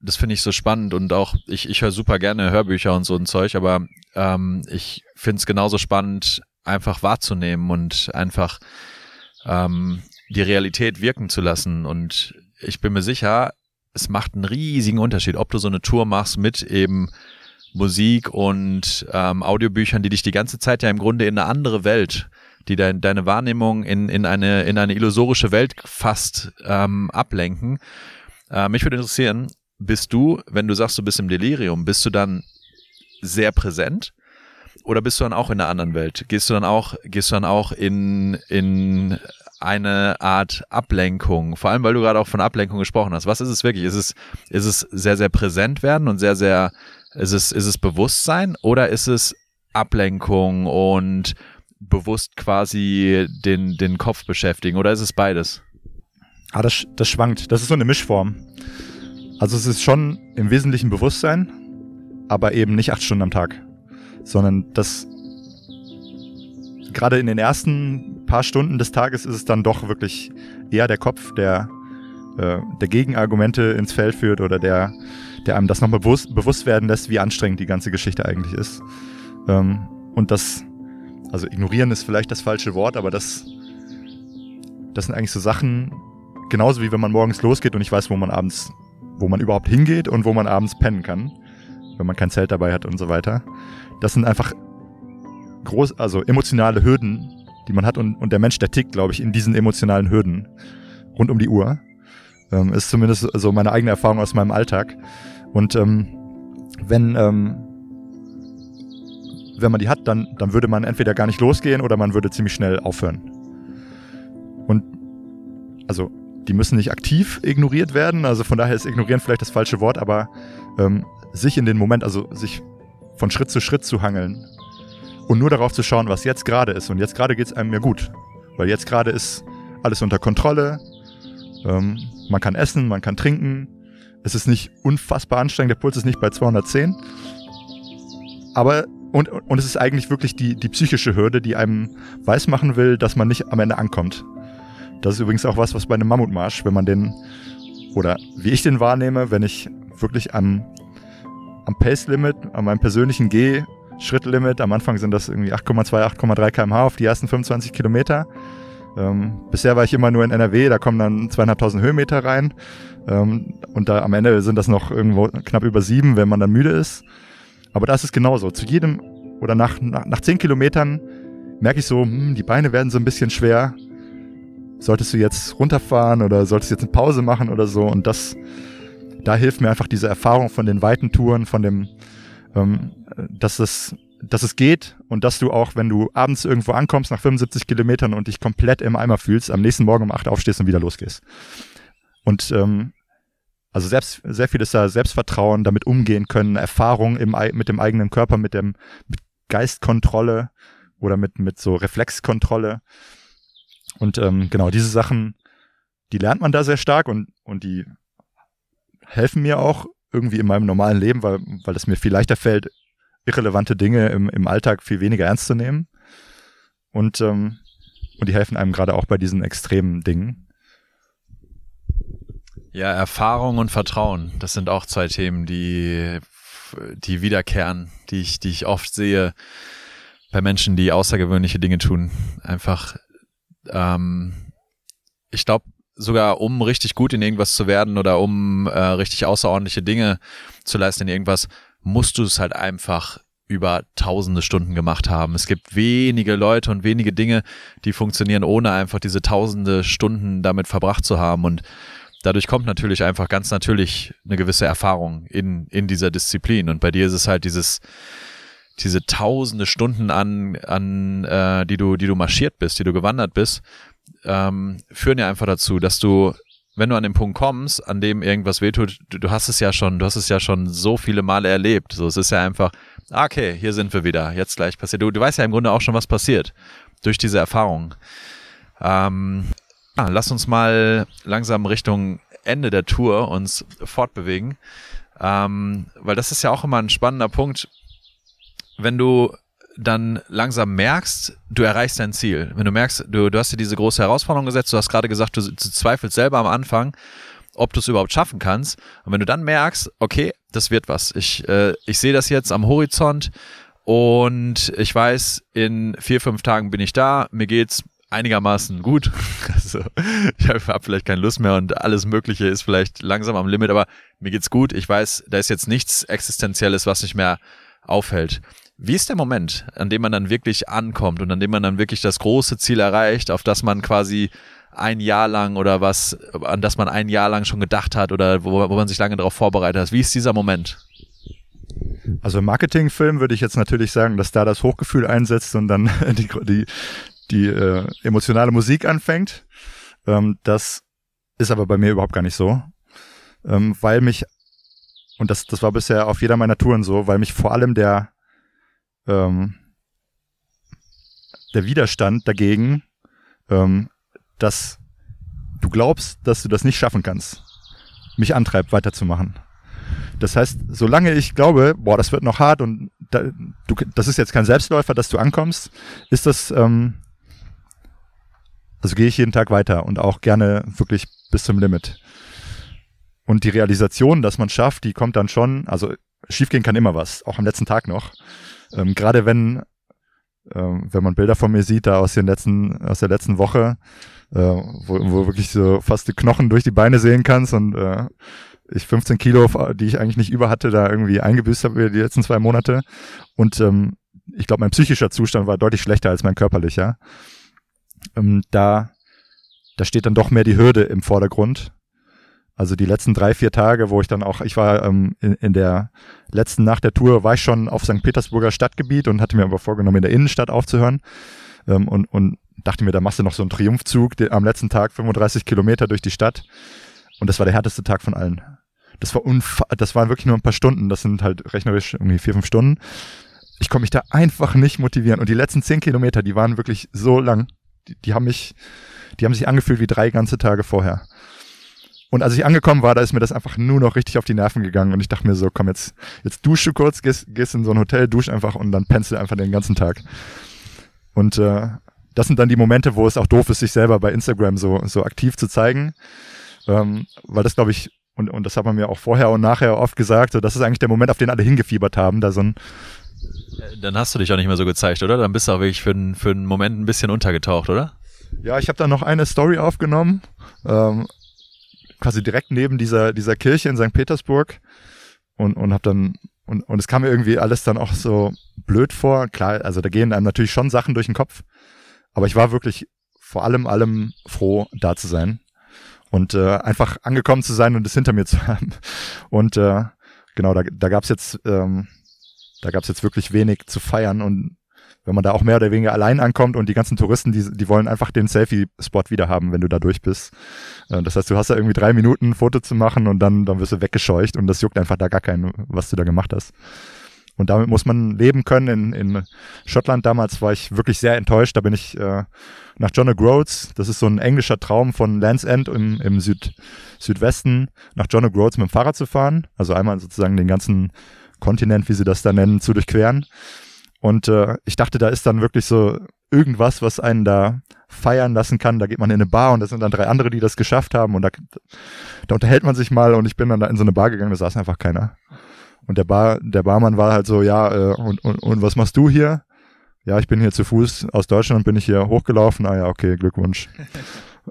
das finde ich so spannend und auch ich ich höre super gerne Hörbücher und so ein Zeug, aber ähm, ich finde es genauso spannend, einfach wahrzunehmen und einfach ähm, die Realität wirken zu lassen. Und ich bin mir sicher, es macht einen riesigen Unterschied, ob du so eine Tour machst mit eben Musik und ähm, Audiobüchern, die dich die ganze Zeit ja im Grunde in eine andere Welt, die dein, deine Wahrnehmung in, in, eine, in eine illusorische Welt fast ähm, ablenken. Äh, mich würde interessieren, bist du, wenn du sagst, du bist im Delirium, bist du dann sehr präsent? Oder bist du dann auch in einer anderen Welt? Gehst du dann auch, gehst du dann auch in, in eine Art Ablenkung? Vor allem, weil du gerade auch von Ablenkung gesprochen hast. Was ist es wirklich? Ist es, ist es sehr, sehr präsent werden und sehr, sehr, ist es, ist es Bewusstsein oder ist es Ablenkung und bewusst quasi den, den Kopf beschäftigen oder ist es beides? Ah, das, das schwankt. Das ist so eine Mischform. Also es ist schon im Wesentlichen Bewusstsein, aber eben nicht acht Stunden am Tag, sondern das gerade in den ersten paar Stunden des Tages ist es dann doch wirklich eher der Kopf, der, äh, der Gegenargumente ins Feld führt oder der, der einem das nochmal bewusst, bewusst werden lässt, wie anstrengend die ganze Geschichte eigentlich ist. Ähm, und das, also ignorieren ist vielleicht das falsche Wort, aber das, das sind eigentlich so Sachen, genauso wie wenn man morgens losgeht und ich weiß, wo man abends, wo man überhaupt hingeht und wo man abends pennen kann, wenn man kein Zelt dabei hat und so weiter. Das sind einfach groß, also emotionale Hürden, die man hat und, und der Mensch, der tickt, glaube ich, in diesen emotionalen Hürden rund um die Uhr. Ähm, ist zumindest so meine eigene Erfahrung aus meinem Alltag. Und ähm, wenn, ähm, wenn man die hat, dann, dann würde man entweder gar nicht losgehen oder man würde ziemlich schnell aufhören. Und also die müssen nicht aktiv ignoriert werden, also von daher ist ignorieren vielleicht das falsche Wort, aber ähm, sich in den Moment, also sich von Schritt zu Schritt zu hangeln und nur darauf zu schauen, was jetzt gerade ist. Und jetzt gerade geht es einem ja gut, weil jetzt gerade ist alles unter Kontrolle. Ähm, man kann essen, man kann trinken. Es ist nicht unfassbar anstrengend, der Puls ist nicht bei 210. Aber und, und es ist eigentlich wirklich die, die psychische Hürde, die einem weismachen will, dass man nicht am Ende ankommt. Das ist übrigens auch was, was bei einem Mammutmarsch, wenn man den, oder wie ich den wahrnehme, wenn ich wirklich am, am Pace-Limit, an meinem persönlichen G Schrittlimit. Am Anfang sind das irgendwie 8,2, 8,3 kmh auf die ersten 25 Kilometer. Ähm, bisher war ich immer nur in NRW, da kommen dann zweieinhalbtausend Höhenmeter rein. Ähm, und da am Ende sind das noch irgendwo knapp über sieben, wenn man dann müde ist. Aber da ist genauso. Zu jedem oder nach, nach, nach zehn Kilometern merke ich so, hm, die Beine werden so ein bisschen schwer. Solltest du jetzt runterfahren oder solltest du jetzt eine Pause machen oder so? Und das, da hilft mir einfach diese Erfahrung von den weiten Touren, von dem, ähm, dass es, dass es geht und dass du auch, wenn du abends irgendwo ankommst nach 75 Kilometern und dich komplett im Eimer fühlst, am nächsten Morgen um acht aufstehst und wieder losgehst. Und ähm, also selbst, sehr viel ist da Selbstvertrauen, damit umgehen können, Erfahrung im, mit dem eigenen Körper, mit dem mit Geistkontrolle oder mit, mit so Reflexkontrolle. Und ähm, genau, diese Sachen, die lernt man da sehr stark und, und die helfen mir auch irgendwie in meinem normalen Leben, weil, weil es mir viel leichter fällt, irrelevante Dinge im, im Alltag viel weniger ernst zu nehmen. Und, ähm, und die helfen einem gerade auch bei diesen extremen Dingen. Ja, Erfahrung und Vertrauen, das sind auch zwei Themen, die, die wiederkehren, die ich, die ich oft sehe bei Menschen, die außergewöhnliche Dinge tun. Einfach, ähm, ich glaube, sogar um richtig gut in irgendwas zu werden oder um äh, richtig außerordentliche Dinge zu leisten in irgendwas, musst du es halt einfach über tausende Stunden gemacht haben. Es gibt wenige Leute und wenige Dinge, die funktionieren, ohne einfach diese tausende Stunden damit verbracht zu haben. Und dadurch kommt natürlich einfach ganz natürlich eine gewisse Erfahrung in, in dieser Disziplin. Und bei dir ist es halt dieses, diese tausende Stunden an, an äh, die du, die du marschiert bist, die du gewandert bist, ähm, führen ja einfach dazu, dass du, wenn du an den Punkt kommst, an dem irgendwas wehtut, du, du hast es ja schon, du hast es ja schon so viele Male erlebt. So, es ist ja einfach, ah, okay, hier sind wir wieder, jetzt gleich passiert. Du, du weißt ja im Grunde auch schon, was passiert durch diese Erfahrung. Ähm, ah, lass uns mal langsam Richtung Ende der Tour uns fortbewegen. Ähm, weil das ist ja auch immer ein spannender Punkt, wenn du dann langsam merkst, du erreichst dein Ziel. Wenn du merkst, du, du hast dir diese große Herausforderung gesetzt, du hast gerade gesagt, du, du zweifelst selber am Anfang, ob du es überhaupt schaffen kannst. Und wenn du dann merkst, okay, das wird was. Ich, äh, ich sehe das jetzt am Horizont und ich weiß, in vier, fünf Tagen bin ich da, mir geht's einigermaßen gut. Also ich habe vielleicht keine Lust mehr und alles Mögliche ist vielleicht langsam am Limit, aber mir geht's gut. Ich weiß, da ist jetzt nichts Existenzielles, was nicht mehr aufhält. Wie ist der Moment, an dem man dann wirklich ankommt und an dem man dann wirklich das große Ziel erreicht, auf das man quasi ein Jahr lang oder was, an das man ein Jahr lang schon gedacht hat oder wo, wo man sich lange darauf vorbereitet hat? Wie ist dieser Moment? Also im Marketingfilm würde ich jetzt natürlich sagen, dass da das Hochgefühl einsetzt und dann die, die, die äh, emotionale Musik anfängt. Ähm, das ist aber bei mir überhaupt gar nicht so, ähm, weil mich, und das, das war bisher auf jeder meiner Touren so, weil mich vor allem der ähm, der Widerstand dagegen, ähm, dass du glaubst, dass du das nicht schaffen kannst, mich antreibt, weiterzumachen. Das heißt, solange ich glaube, boah, das wird noch hart und da, du, das ist jetzt kein Selbstläufer, dass du ankommst, ist das, ähm, also gehe ich jeden Tag weiter und auch gerne wirklich bis zum Limit. Und die Realisation, dass man schafft, die kommt dann schon, also schiefgehen kann immer was, auch am letzten Tag noch. Ähm, Gerade wenn, ähm, wenn man Bilder von mir sieht, da aus den letzten, aus der letzten Woche, äh, wo, wo wirklich so fast die Knochen durch die Beine sehen kannst und äh, ich 15 Kilo, die ich eigentlich nicht über hatte, da irgendwie eingebüßt habe die letzten zwei Monate. Und ähm, ich glaube, mein psychischer Zustand war deutlich schlechter als mein körperlicher. Ähm, da, da steht dann doch mehr die Hürde im Vordergrund. Also die letzten drei, vier Tage, wo ich dann auch, ich war ähm, in, in der letzten Nacht der Tour, war ich schon auf St. Petersburger Stadtgebiet und hatte mir aber vorgenommen, in der Innenstadt aufzuhören. Ähm, und, und dachte mir, da machst du noch so einen Triumphzug der, am letzten Tag 35 Kilometer durch die Stadt. Und das war der härteste Tag von allen. Das war unfa das waren wirklich nur ein paar Stunden. Das sind halt rechnerisch irgendwie vier, fünf Stunden. Ich konnte mich da einfach nicht motivieren. Und die letzten zehn Kilometer, die waren wirklich so lang. Die, die haben mich, die haben sich angefühlt wie drei ganze Tage vorher. Und als ich angekommen war, da ist mir das einfach nur noch richtig auf die Nerven gegangen und ich dachte mir so, komm jetzt, jetzt dusche kurz, gehst, gehst in so ein Hotel, dusch einfach und dann pennst einfach den ganzen Tag. Und äh, das sind dann die Momente, wo es auch doof ist, sich selber bei Instagram so, so aktiv zu zeigen. Ähm, weil das, glaube ich, und, und das hat man mir auch vorher und nachher oft gesagt, so, das ist eigentlich der Moment, auf den alle hingefiebert haben, da so ein dann hast du dich auch nicht mehr so gezeigt, oder? Dann bist du auch wirklich für, einen für einen Moment ein bisschen untergetaucht, oder? Ja, ich habe da noch eine Story aufgenommen, ähm, quasi direkt neben dieser, dieser Kirche in St. Petersburg und, und habe dann und, und es kam mir irgendwie alles dann auch so blöd vor. Klar, also da gehen einem natürlich schon Sachen durch den Kopf, aber ich war wirklich vor allem allem froh, da zu sein und äh, einfach angekommen zu sein und es hinter mir zu haben. Und äh, genau, da, da gab es jetzt, ähm, da gab es jetzt wirklich wenig zu feiern und wenn man da auch mehr oder weniger allein ankommt und die ganzen Touristen, die, die wollen einfach den Selfie-Spot wieder haben, wenn du da durch bist. Äh, das heißt, du hast da irgendwie drei Minuten ein Foto zu machen und dann, dann wirst du weggescheucht und das juckt einfach da gar keinen, was du da gemacht hast. Und damit muss man leben können. In, in Schottland damals war ich wirklich sehr enttäuscht. Da bin ich äh, nach John O'Groats, das ist so ein englischer Traum von Land's End im, im Süd, Südwesten, nach John O'Groats mit dem Fahrrad zu fahren. Also einmal sozusagen den ganzen Kontinent, wie sie das da nennen, zu durchqueren. Und äh, ich dachte, da ist dann wirklich so irgendwas, was einen da feiern lassen kann. Da geht man in eine Bar und da sind dann drei andere, die das geschafft haben und da, da unterhält man sich mal und ich bin dann da in so eine Bar gegangen, da saß einfach keiner. Und der Bar, der Barmann war halt so, ja, äh, und, und, und was machst du hier? Ja, ich bin hier zu Fuß aus Deutschland, bin ich hier hochgelaufen. Ah ja, okay, Glückwunsch.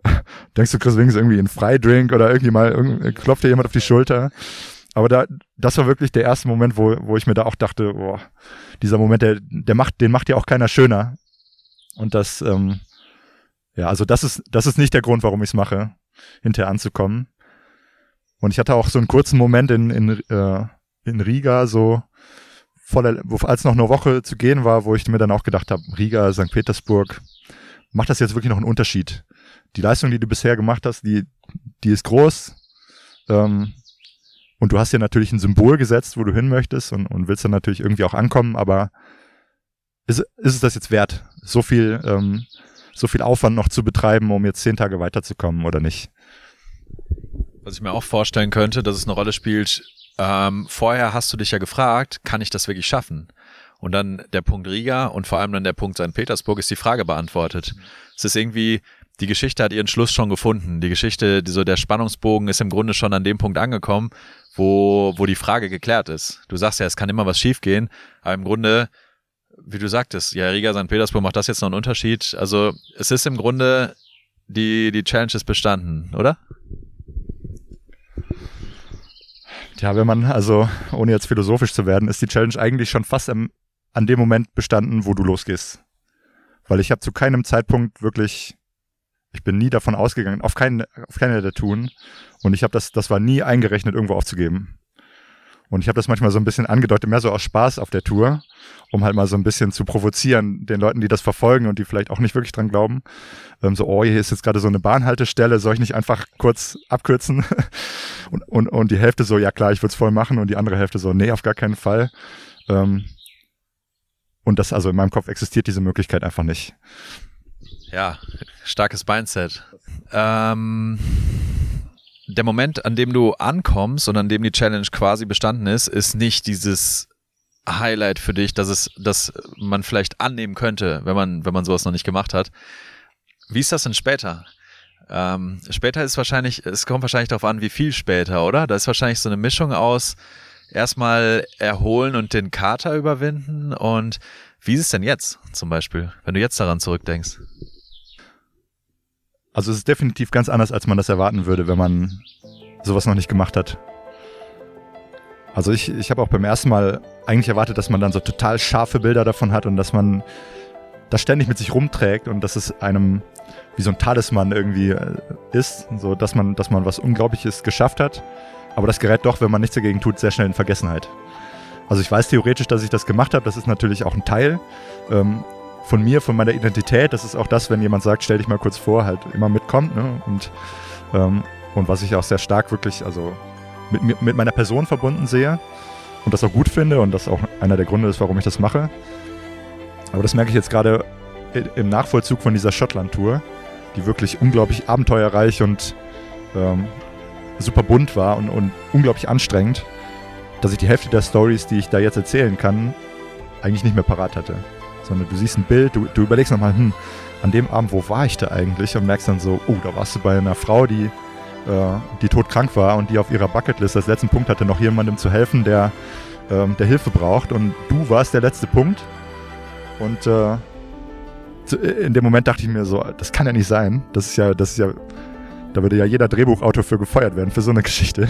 Denkst du, kriegst wenigstens irgendwie einen Freidrink oder irgendwie mal irgendwie, klopft dir jemand auf die Schulter? Aber da, das war wirklich der erste Moment, wo, wo ich mir da auch dachte, boah, dieser Moment, der, der macht, den macht ja auch keiner schöner. Und das, ähm, ja, also das ist, das ist nicht der Grund, warum ich es mache, hinterher anzukommen. Und ich hatte auch so einen kurzen Moment in, in, äh, in Riga, so voller, als noch eine Woche zu gehen war, wo ich mir dann auch gedacht habe, Riga, St. Petersburg, macht das jetzt wirklich noch einen Unterschied? Die Leistung, die du bisher gemacht hast, die, die ist groß. Ähm, und du hast dir natürlich ein Symbol gesetzt, wo du hin möchtest und, und willst dann natürlich irgendwie auch ankommen, aber ist, ist es das jetzt wert, so viel, ähm, so viel Aufwand noch zu betreiben, um jetzt zehn Tage weiterzukommen oder nicht? Was ich mir auch vorstellen könnte, dass es eine Rolle spielt, ähm, vorher hast du dich ja gefragt, kann ich das wirklich schaffen? Und dann der Punkt Riga und vor allem dann der Punkt St. Petersburg ist die Frage beantwortet. Es ist irgendwie, die Geschichte hat ihren Schluss schon gefunden. Die Geschichte, so der Spannungsbogen ist im Grunde schon an dem Punkt angekommen, wo, wo die Frage geklärt ist. Du sagst ja, es kann immer was schiefgehen, aber im Grunde, wie du sagtest, ja, Riga, St. Petersburg macht das jetzt noch einen Unterschied. Also es ist im Grunde, die, die Challenge ist bestanden, oder? Tja, wenn man, also ohne jetzt philosophisch zu werden, ist die Challenge eigentlich schon fast am, an dem Moment bestanden, wo du losgehst. Weil ich habe zu keinem Zeitpunkt wirklich ich bin nie davon ausgegangen, auf keinen, auf keiner der tun. Und ich habe das, das war nie eingerechnet, irgendwo aufzugeben. Und ich habe das manchmal so ein bisschen angedeutet, mehr so aus Spaß auf der Tour, um halt mal so ein bisschen zu provozieren, den Leuten, die das verfolgen und die vielleicht auch nicht wirklich dran glauben. Ähm, so, oh, hier ist jetzt gerade so eine Bahnhaltestelle, soll ich nicht einfach kurz abkürzen? und, und, und die Hälfte so, ja klar, ich würde es voll machen und die andere Hälfte so, nee, auf gar keinen Fall. Ähm, und das, also in meinem Kopf existiert diese Möglichkeit einfach nicht. Ja, starkes Mindset. Ähm, der Moment, an dem du ankommst und an dem die Challenge quasi bestanden ist, ist nicht dieses Highlight für dich, dass es, dass man vielleicht annehmen könnte, wenn man, wenn man sowas noch nicht gemacht hat. Wie ist das denn später? Ähm, später ist wahrscheinlich, es kommt wahrscheinlich darauf an, wie viel später, oder? Da ist wahrscheinlich so eine Mischung aus erstmal erholen und den Kater überwinden und wie ist es denn jetzt zum Beispiel, wenn du jetzt daran zurückdenkst? Also es ist definitiv ganz anders, als man das erwarten würde, wenn man sowas noch nicht gemacht hat. Also ich, ich habe auch beim ersten Mal eigentlich erwartet, dass man dann so total scharfe Bilder davon hat und dass man das ständig mit sich rumträgt und dass es einem wie so ein Talisman irgendwie äh, ist, so dass man, dass man was Unglaubliches geschafft hat. Aber das gerät doch, wenn man nichts dagegen tut, sehr schnell in Vergessenheit. Also ich weiß theoretisch, dass ich das gemacht habe, das ist natürlich auch ein Teil. Ähm, von mir, von meiner Identität. Das ist auch das, wenn jemand sagt, stell dich mal kurz vor, halt immer mitkommt. Ne? Und, ähm, und was ich auch sehr stark wirklich, also mit, mit meiner Person verbunden sehe und das auch gut finde und das auch einer der Gründe ist, warum ich das mache. Aber das merke ich jetzt gerade im Nachvollzug von dieser Schottland-Tour, die wirklich unglaublich abenteuerreich und ähm, super bunt war und, und unglaublich anstrengend, dass ich die Hälfte der Stories, die ich da jetzt erzählen kann, eigentlich nicht mehr parat hatte sondern du siehst ein Bild, du, du überlegst nochmal, hm, an dem Abend, wo war ich da eigentlich? Und merkst dann so, oh, da warst du bei einer Frau, die, äh, die todkrank war und die auf ihrer Bucketlist als letzten Punkt hatte, noch jemandem zu helfen, der, ähm, der Hilfe braucht. Und du warst der letzte Punkt. Und äh, in dem Moment dachte ich mir so, das kann ja nicht sein. Das ist ja, das ist ja, da würde ja jeder Drehbuchautor für gefeuert werden, für so eine Geschichte.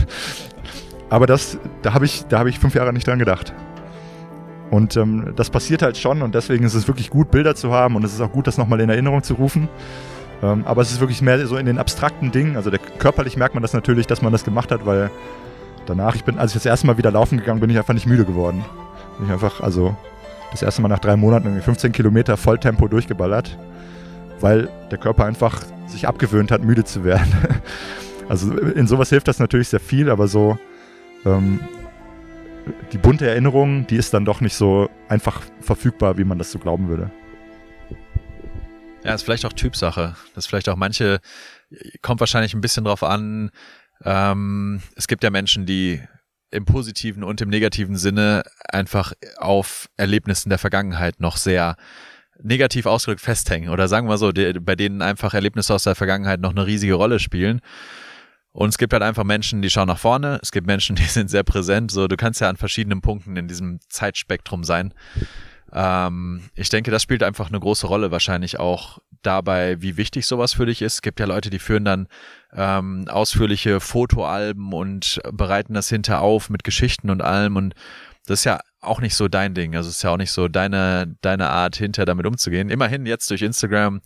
Aber das, da habe ich, da habe ich fünf Jahre nicht dran gedacht. Und ähm, das passiert halt schon und deswegen ist es wirklich gut, Bilder zu haben und es ist auch gut, das nochmal in Erinnerung zu rufen. Ähm, aber es ist wirklich mehr so in den abstrakten Dingen. Also der, körperlich merkt man das natürlich, dass man das gemacht hat, weil danach, ich bin, als ich das erste Mal wieder laufen gegangen bin, ich einfach nicht müde geworden. Bin ich einfach, also das erste Mal nach drei Monaten irgendwie 15 Kilometer Volltempo durchgeballert, weil der Körper einfach sich abgewöhnt hat, müde zu werden. Also in sowas hilft das natürlich sehr viel, aber so ähm, die bunte Erinnerung, die ist dann doch nicht so einfach verfügbar, wie man das so glauben würde. Ja, ist vielleicht auch Typsache. Das ist vielleicht auch manche, kommt wahrscheinlich ein bisschen drauf an. Ähm, es gibt ja Menschen, die im positiven und im negativen Sinne einfach auf Erlebnissen der Vergangenheit noch sehr negativ ausgedrückt festhängen oder sagen wir so, die, bei denen einfach Erlebnisse aus der Vergangenheit noch eine riesige Rolle spielen. Und es gibt halt einfach Menschen, die schauen nach vorne. Es gibt Menschen, die sind sehr präsent. So, du kannst ja an verschiedenen Punkten in diesem Zeitspektrum sein. Ähm, ich denke, das spielt einfach eine große Rolle wahrscheinlich auch dabei, wie wichtig sowas für dich ist. Es gibt ja Leute, die führen dann ähm, ausführliche Fotoalben und bereiten das hinter auf mit Geschichten und allem und das ist ja auch nicht so dein Ding. Also es ist ja auch nicht so deine, deine Art, hinter damit umzugehen. Immerhin jetzt durch Instagram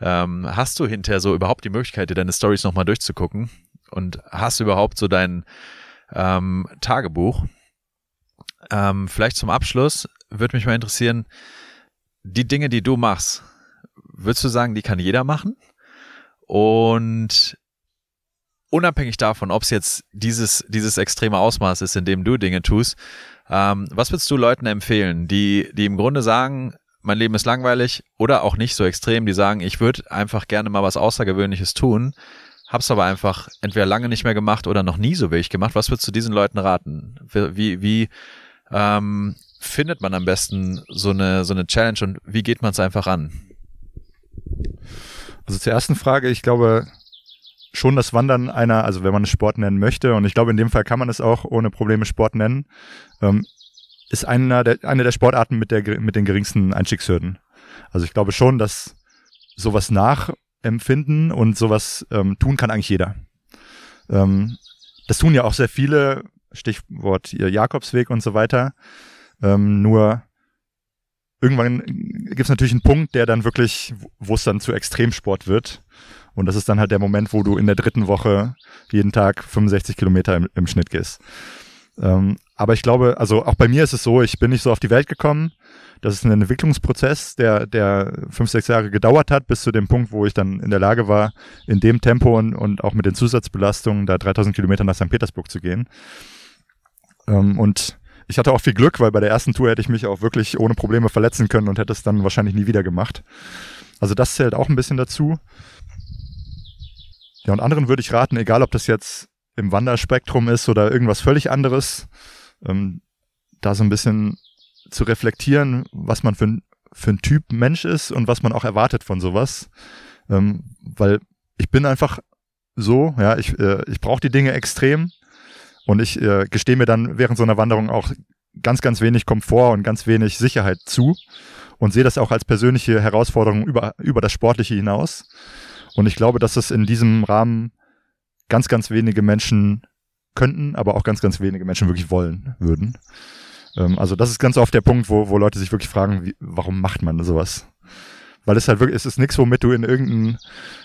ähm, hast du hinterher so überhaupt die Möglichkeit, dir deine Stories nochmal durchzugucken und hast überhaupt so dein ähm, Tagebuch. Ähm, vielleicht zum Abschluss würde mich mal interessieren, die Dinge, die du machst, würdest du sagen, die kann jeder machen? Und unabhängig davon, ob es jetzt dieses, dieses extreme Ausmaß ist, in dem du Dinge tust, ähm, was würdest du Leuten empfehlen, die, die im Grunde sagen, mein Leben ist langweilig oder auch nicht so extrem, die sagen, ich würde einfach gerne mal was Außergewöhnliches tun, hab's aber einfach entweder lange nicht mehr gemacht oder noch nie so wirklich gemacht. Was würdest du diesen Leuten raten? Wie, wie ähm, findet man am besten so eine, so eine Challenge und wie geht man es einfach an? Also zur ersten Frage, ich glaube schon das Wandern einer, also wenn man es Sport nennen möchte, und ich glaube in dem Fall kann man es auch ohne Probleme Sport nennen, ähm, ist einer der, eine der Sportarten mit, der, mit den geringsten Einstiegshürden. Also ich glaube schon, dass sowas nachempfinden und sowas ähm, tun kann eigentlich jeder. Ähm, das tun ja auch sehr viele, Stichwort Jakobsweg und so weiter. Ähm, nur irgendwann gibt es natürlich einen Punkt, der dann wirklich, wo es dann zu Extremsport wird. Und das ist dann halt der Moment, wo du in der dritten Woche jeden Tag 65 Kilometer im, im Schnitt gehst. Ähm, aber ich glaube, also auch bei mir ist es so, ich bin nicht so auf die Welt gekommen. Das ist ein Entwicklungsprozess, der, der fünf, sechs Jahre gedauert hat, bis zu dem Punkt, wo ich dann in der Lage war, in dem Tempo und, und auch mit den Zusatzbelastungen da 3000 Kilometer nach St. Petersburg zu gehen. Ähm, und ich hatte auch viel Glück, weil bei der ersten Tour hätte ich mich auch wirklich ohne Probleme verletzen können und hätte es dann wahrscheinlich nie wieder gemacht. Also das zählt auch ein bisschen dazu. Ja, und anderen würde ich raten, egal ob das jetzt im Wanderspektrum ist oder irgendwas völlig anderes, ähm, da so ein bisschen zu reflektieren, was man für ein, für ein Typ Mensch ist und was man auch erwartet von sowas. Ähm, weil ich bin einfach so, ja, ich, äh, ich brauche die Dinge extrem und ich äh, gestehe mir dann während so einer Wanderung auch ganz, ganz wenig Komfort und ganz wenig Sicherheit zu und sehe das auch als persönliche Herausforderung über, über das Sportliche hinaus. Und ich glaube, dass es in diesem Rahmen ganz, ganz wenige Menschen könnten, aber auch ganz, ganz wenige Menschen wirklich wollen würden. Ähm, also das ist ganz oft der Punkt, wo, wo Leute sich wirklich fragen, wie, warum macht man sowas? Weil es halt wirklich, es ist nichts, womit du in irgendein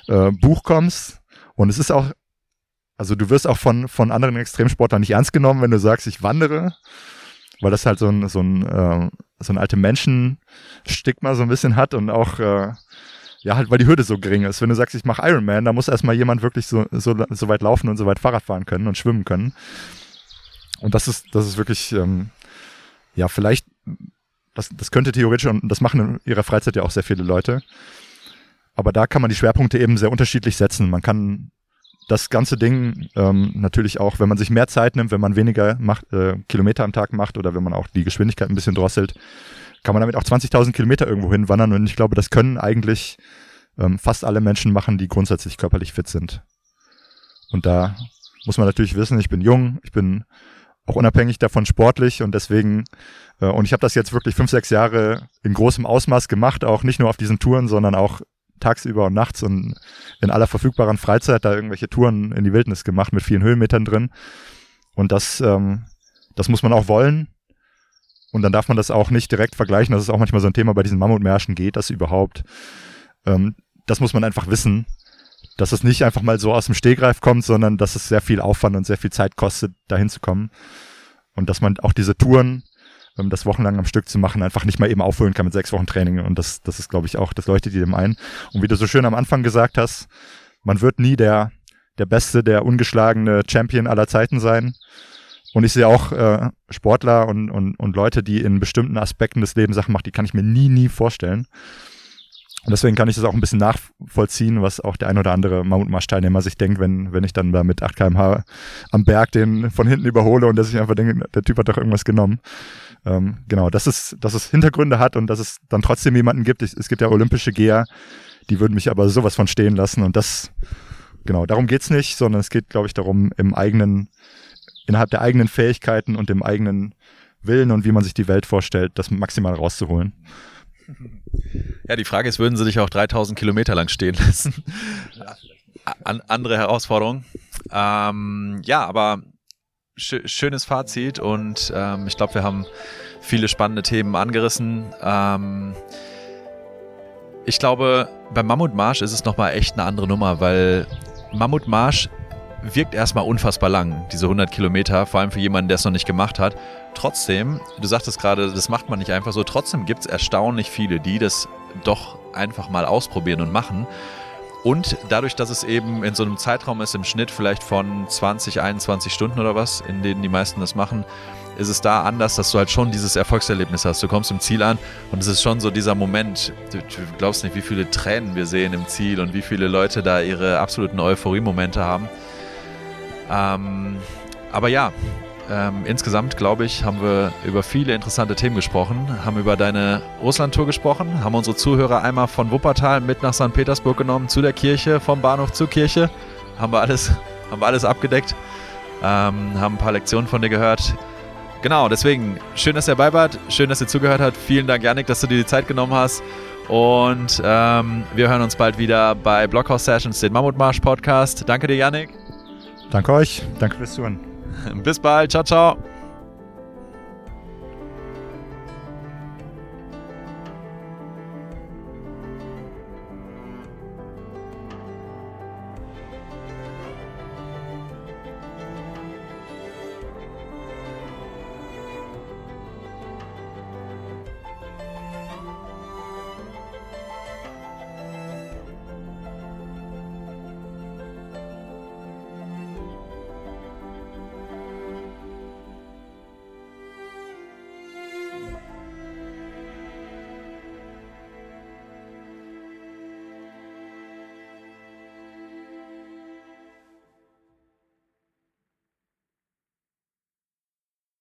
äh, Buch kommst. Und es ist auch also du wirst auch von, von anderen Extremsportlern nicht ernst genommen, wenn du sagst, ich wandere, weil das halt so ein, so ein, äh, so ein alte Menschen-Stigma so ein bisschen hat und auch, äh, ja, halt, weil die Hürde so gering ist. Wenn du sagst, ich mache Ironman, da muss erstmal jemand wirklich so, so, so weit laufen und so weit Fahrrad fahren können und schwimmen können. Und das ist, das ist wirklich, ähm, ja, vielleicht, das, das könnte theoretisch, und das machen in ihrer Freizeit ja auch sehr viele Leute. Aber da kann man die Schwerpunkte eben sehr unterschiedlich setzen. Man kann das ganze Ding ähm, natürlich auch, wenn man sich mehr Zeit nimmt, wenn man weniger macht, äh, Kilometer am Tag macht oder wenn man auch die Geschwindigkeit ein bisschen drosselt, kann man damit auch 20.000 Kilometer irgendwo hinwandern. Und ich glaube, das können eigentlich ähm, fast alle Menschen machen, die grundsätzlich körperlich fit sind. Und da muss man natürlich wissen, ich bin jung, ich bin auch unabhängig davon sportlich und deswegen äh, und ich habe das jetzt wirklich fünf, sechs Jahre in großem Ausmaß gemacht, auch nicht nur auf diesen Touren, sondern auch tagsüber und nachts und in aller verfügbaren Freizeit da irgendwelche Touren in die Wildnis gemacht mit vielen Höhenmetern drin. Und das, ähm, das muss man auch wollen. Und dann darf man das auch nicht direkt vergleichen. Das ist auch manchmal so ein Thema bei diesen Mammutmärschen. Geht das überhaupt? Ähm, das muss man einfach wissen, dass es nicht einfach mal so aus dem Stehgreif kommt, sondern dass es sehr viel Aufwand und sehr viel Zeit kostet, dahin zu kommen. Und dass man auch diese Touren ähm, das wochenlang am Stück zu machen, einfach nicht mal eben aufholen kann mit sechs Wochen Training. Und das, das ist, glaube ich, auch, das leuchtet jedem ein. Und wie du so schön am Anfang gesagt hast, man wird nie der, der beste, der ungeschlagene Champion aller Zeiten sein. Und ich sehe auch äh, Sportler und, und, und Leute, die in bestimmten Aspekten des Lebens Sachen machen, die kann ich mir nie, nie vorstellen. Und deswegen kann ich das auch ein bisschen nachvollziehen, was auch der ein oder andere Mammutmarsch-Teilnehmer sich denkt, wenn, wenn ich dann da mit 8 kmh am Berg den von hinten überhole und der sich einfach denkt, der Typ hat doch irgendwas genommen. Ähm, genau, dass es, dass es Hintergründe hat und dass es dann trotzdem jemanden gibt. Ich, es gibt ja olympische Geher, die würden mich aber sowas von stehen lassen und das, genau, darum geht's nicht, sondern es geht, glaube ich, darum, im eigenen, innerhalb der eigenen Fähigkeiten und dem eigenen Willen und wie man sich die Welt vorstellt, das maximal rauszuholen. Ja, die Frage ist, würden sie dich auch 3000 Kilometer lang stehen lassen? An, andere Herausforderung. Ähm, ja, aber sch schönes Fazit und ähm, ich glaube, wir haben viele spannende Themen angerissen. Ähm, ich glaube, beim Mammutmarsch ist es nochmal echt eine andere Nummer, weil Mammutmarsch wirkt erstmal unfassbar lang, diese 100 Kilometer, vor allem für jemanden, der es noch nicht gemacht hat. Trotzdem, du sagtest gerade, das macht man nicht einfach so, trotzdem gibt es erstaunlich viele, die das doch einfach mal ausprobieren und machen. Und dadurch, dass es eben in so einem Zeitraum ist, im Schnitt vielleicht von 20, 21 Stunden oder was, in denen die meisten das machen, ist es da anders, dass du halt schon dieses Erfolgserlebnis hast. Du kommst im Ziel an und es ist schon so dieser Moment, du, du glaubst nicht, wie viele Tränen wir sehen im Ziel und wie viele Leute da ihre absoluten Euphorie-Momente haben. Ähm, aber ja, ähm, insgesamt, glaube ich, haben wir über viele interessante Themen gesprochen, haben über deine Russland-Tour gesprochen, haben unsere Zuhörer einmal von Wuppertal mit nach St. Petersburg genommen, zu der Kirche, vom Bahnhof zur Kirche. Haben wir alles, haben wir alles abgedeckt, ähm, haben ein paar Lektionen von dir gehört. Genau, deswegen, schön, dass ihr dabei wart, schön, dass ihr zugehört habt. Vielen Dank, Janik, dass du dir die Zeit genommen hast. Und ähm, wir hören uns bald wieder bei Blockhouse Sessions, den Mammutmarsch Podcast. Danke dir, Janik. Danke euch. Danke fürs Zuhören. Bis bald. Ciao, ciao.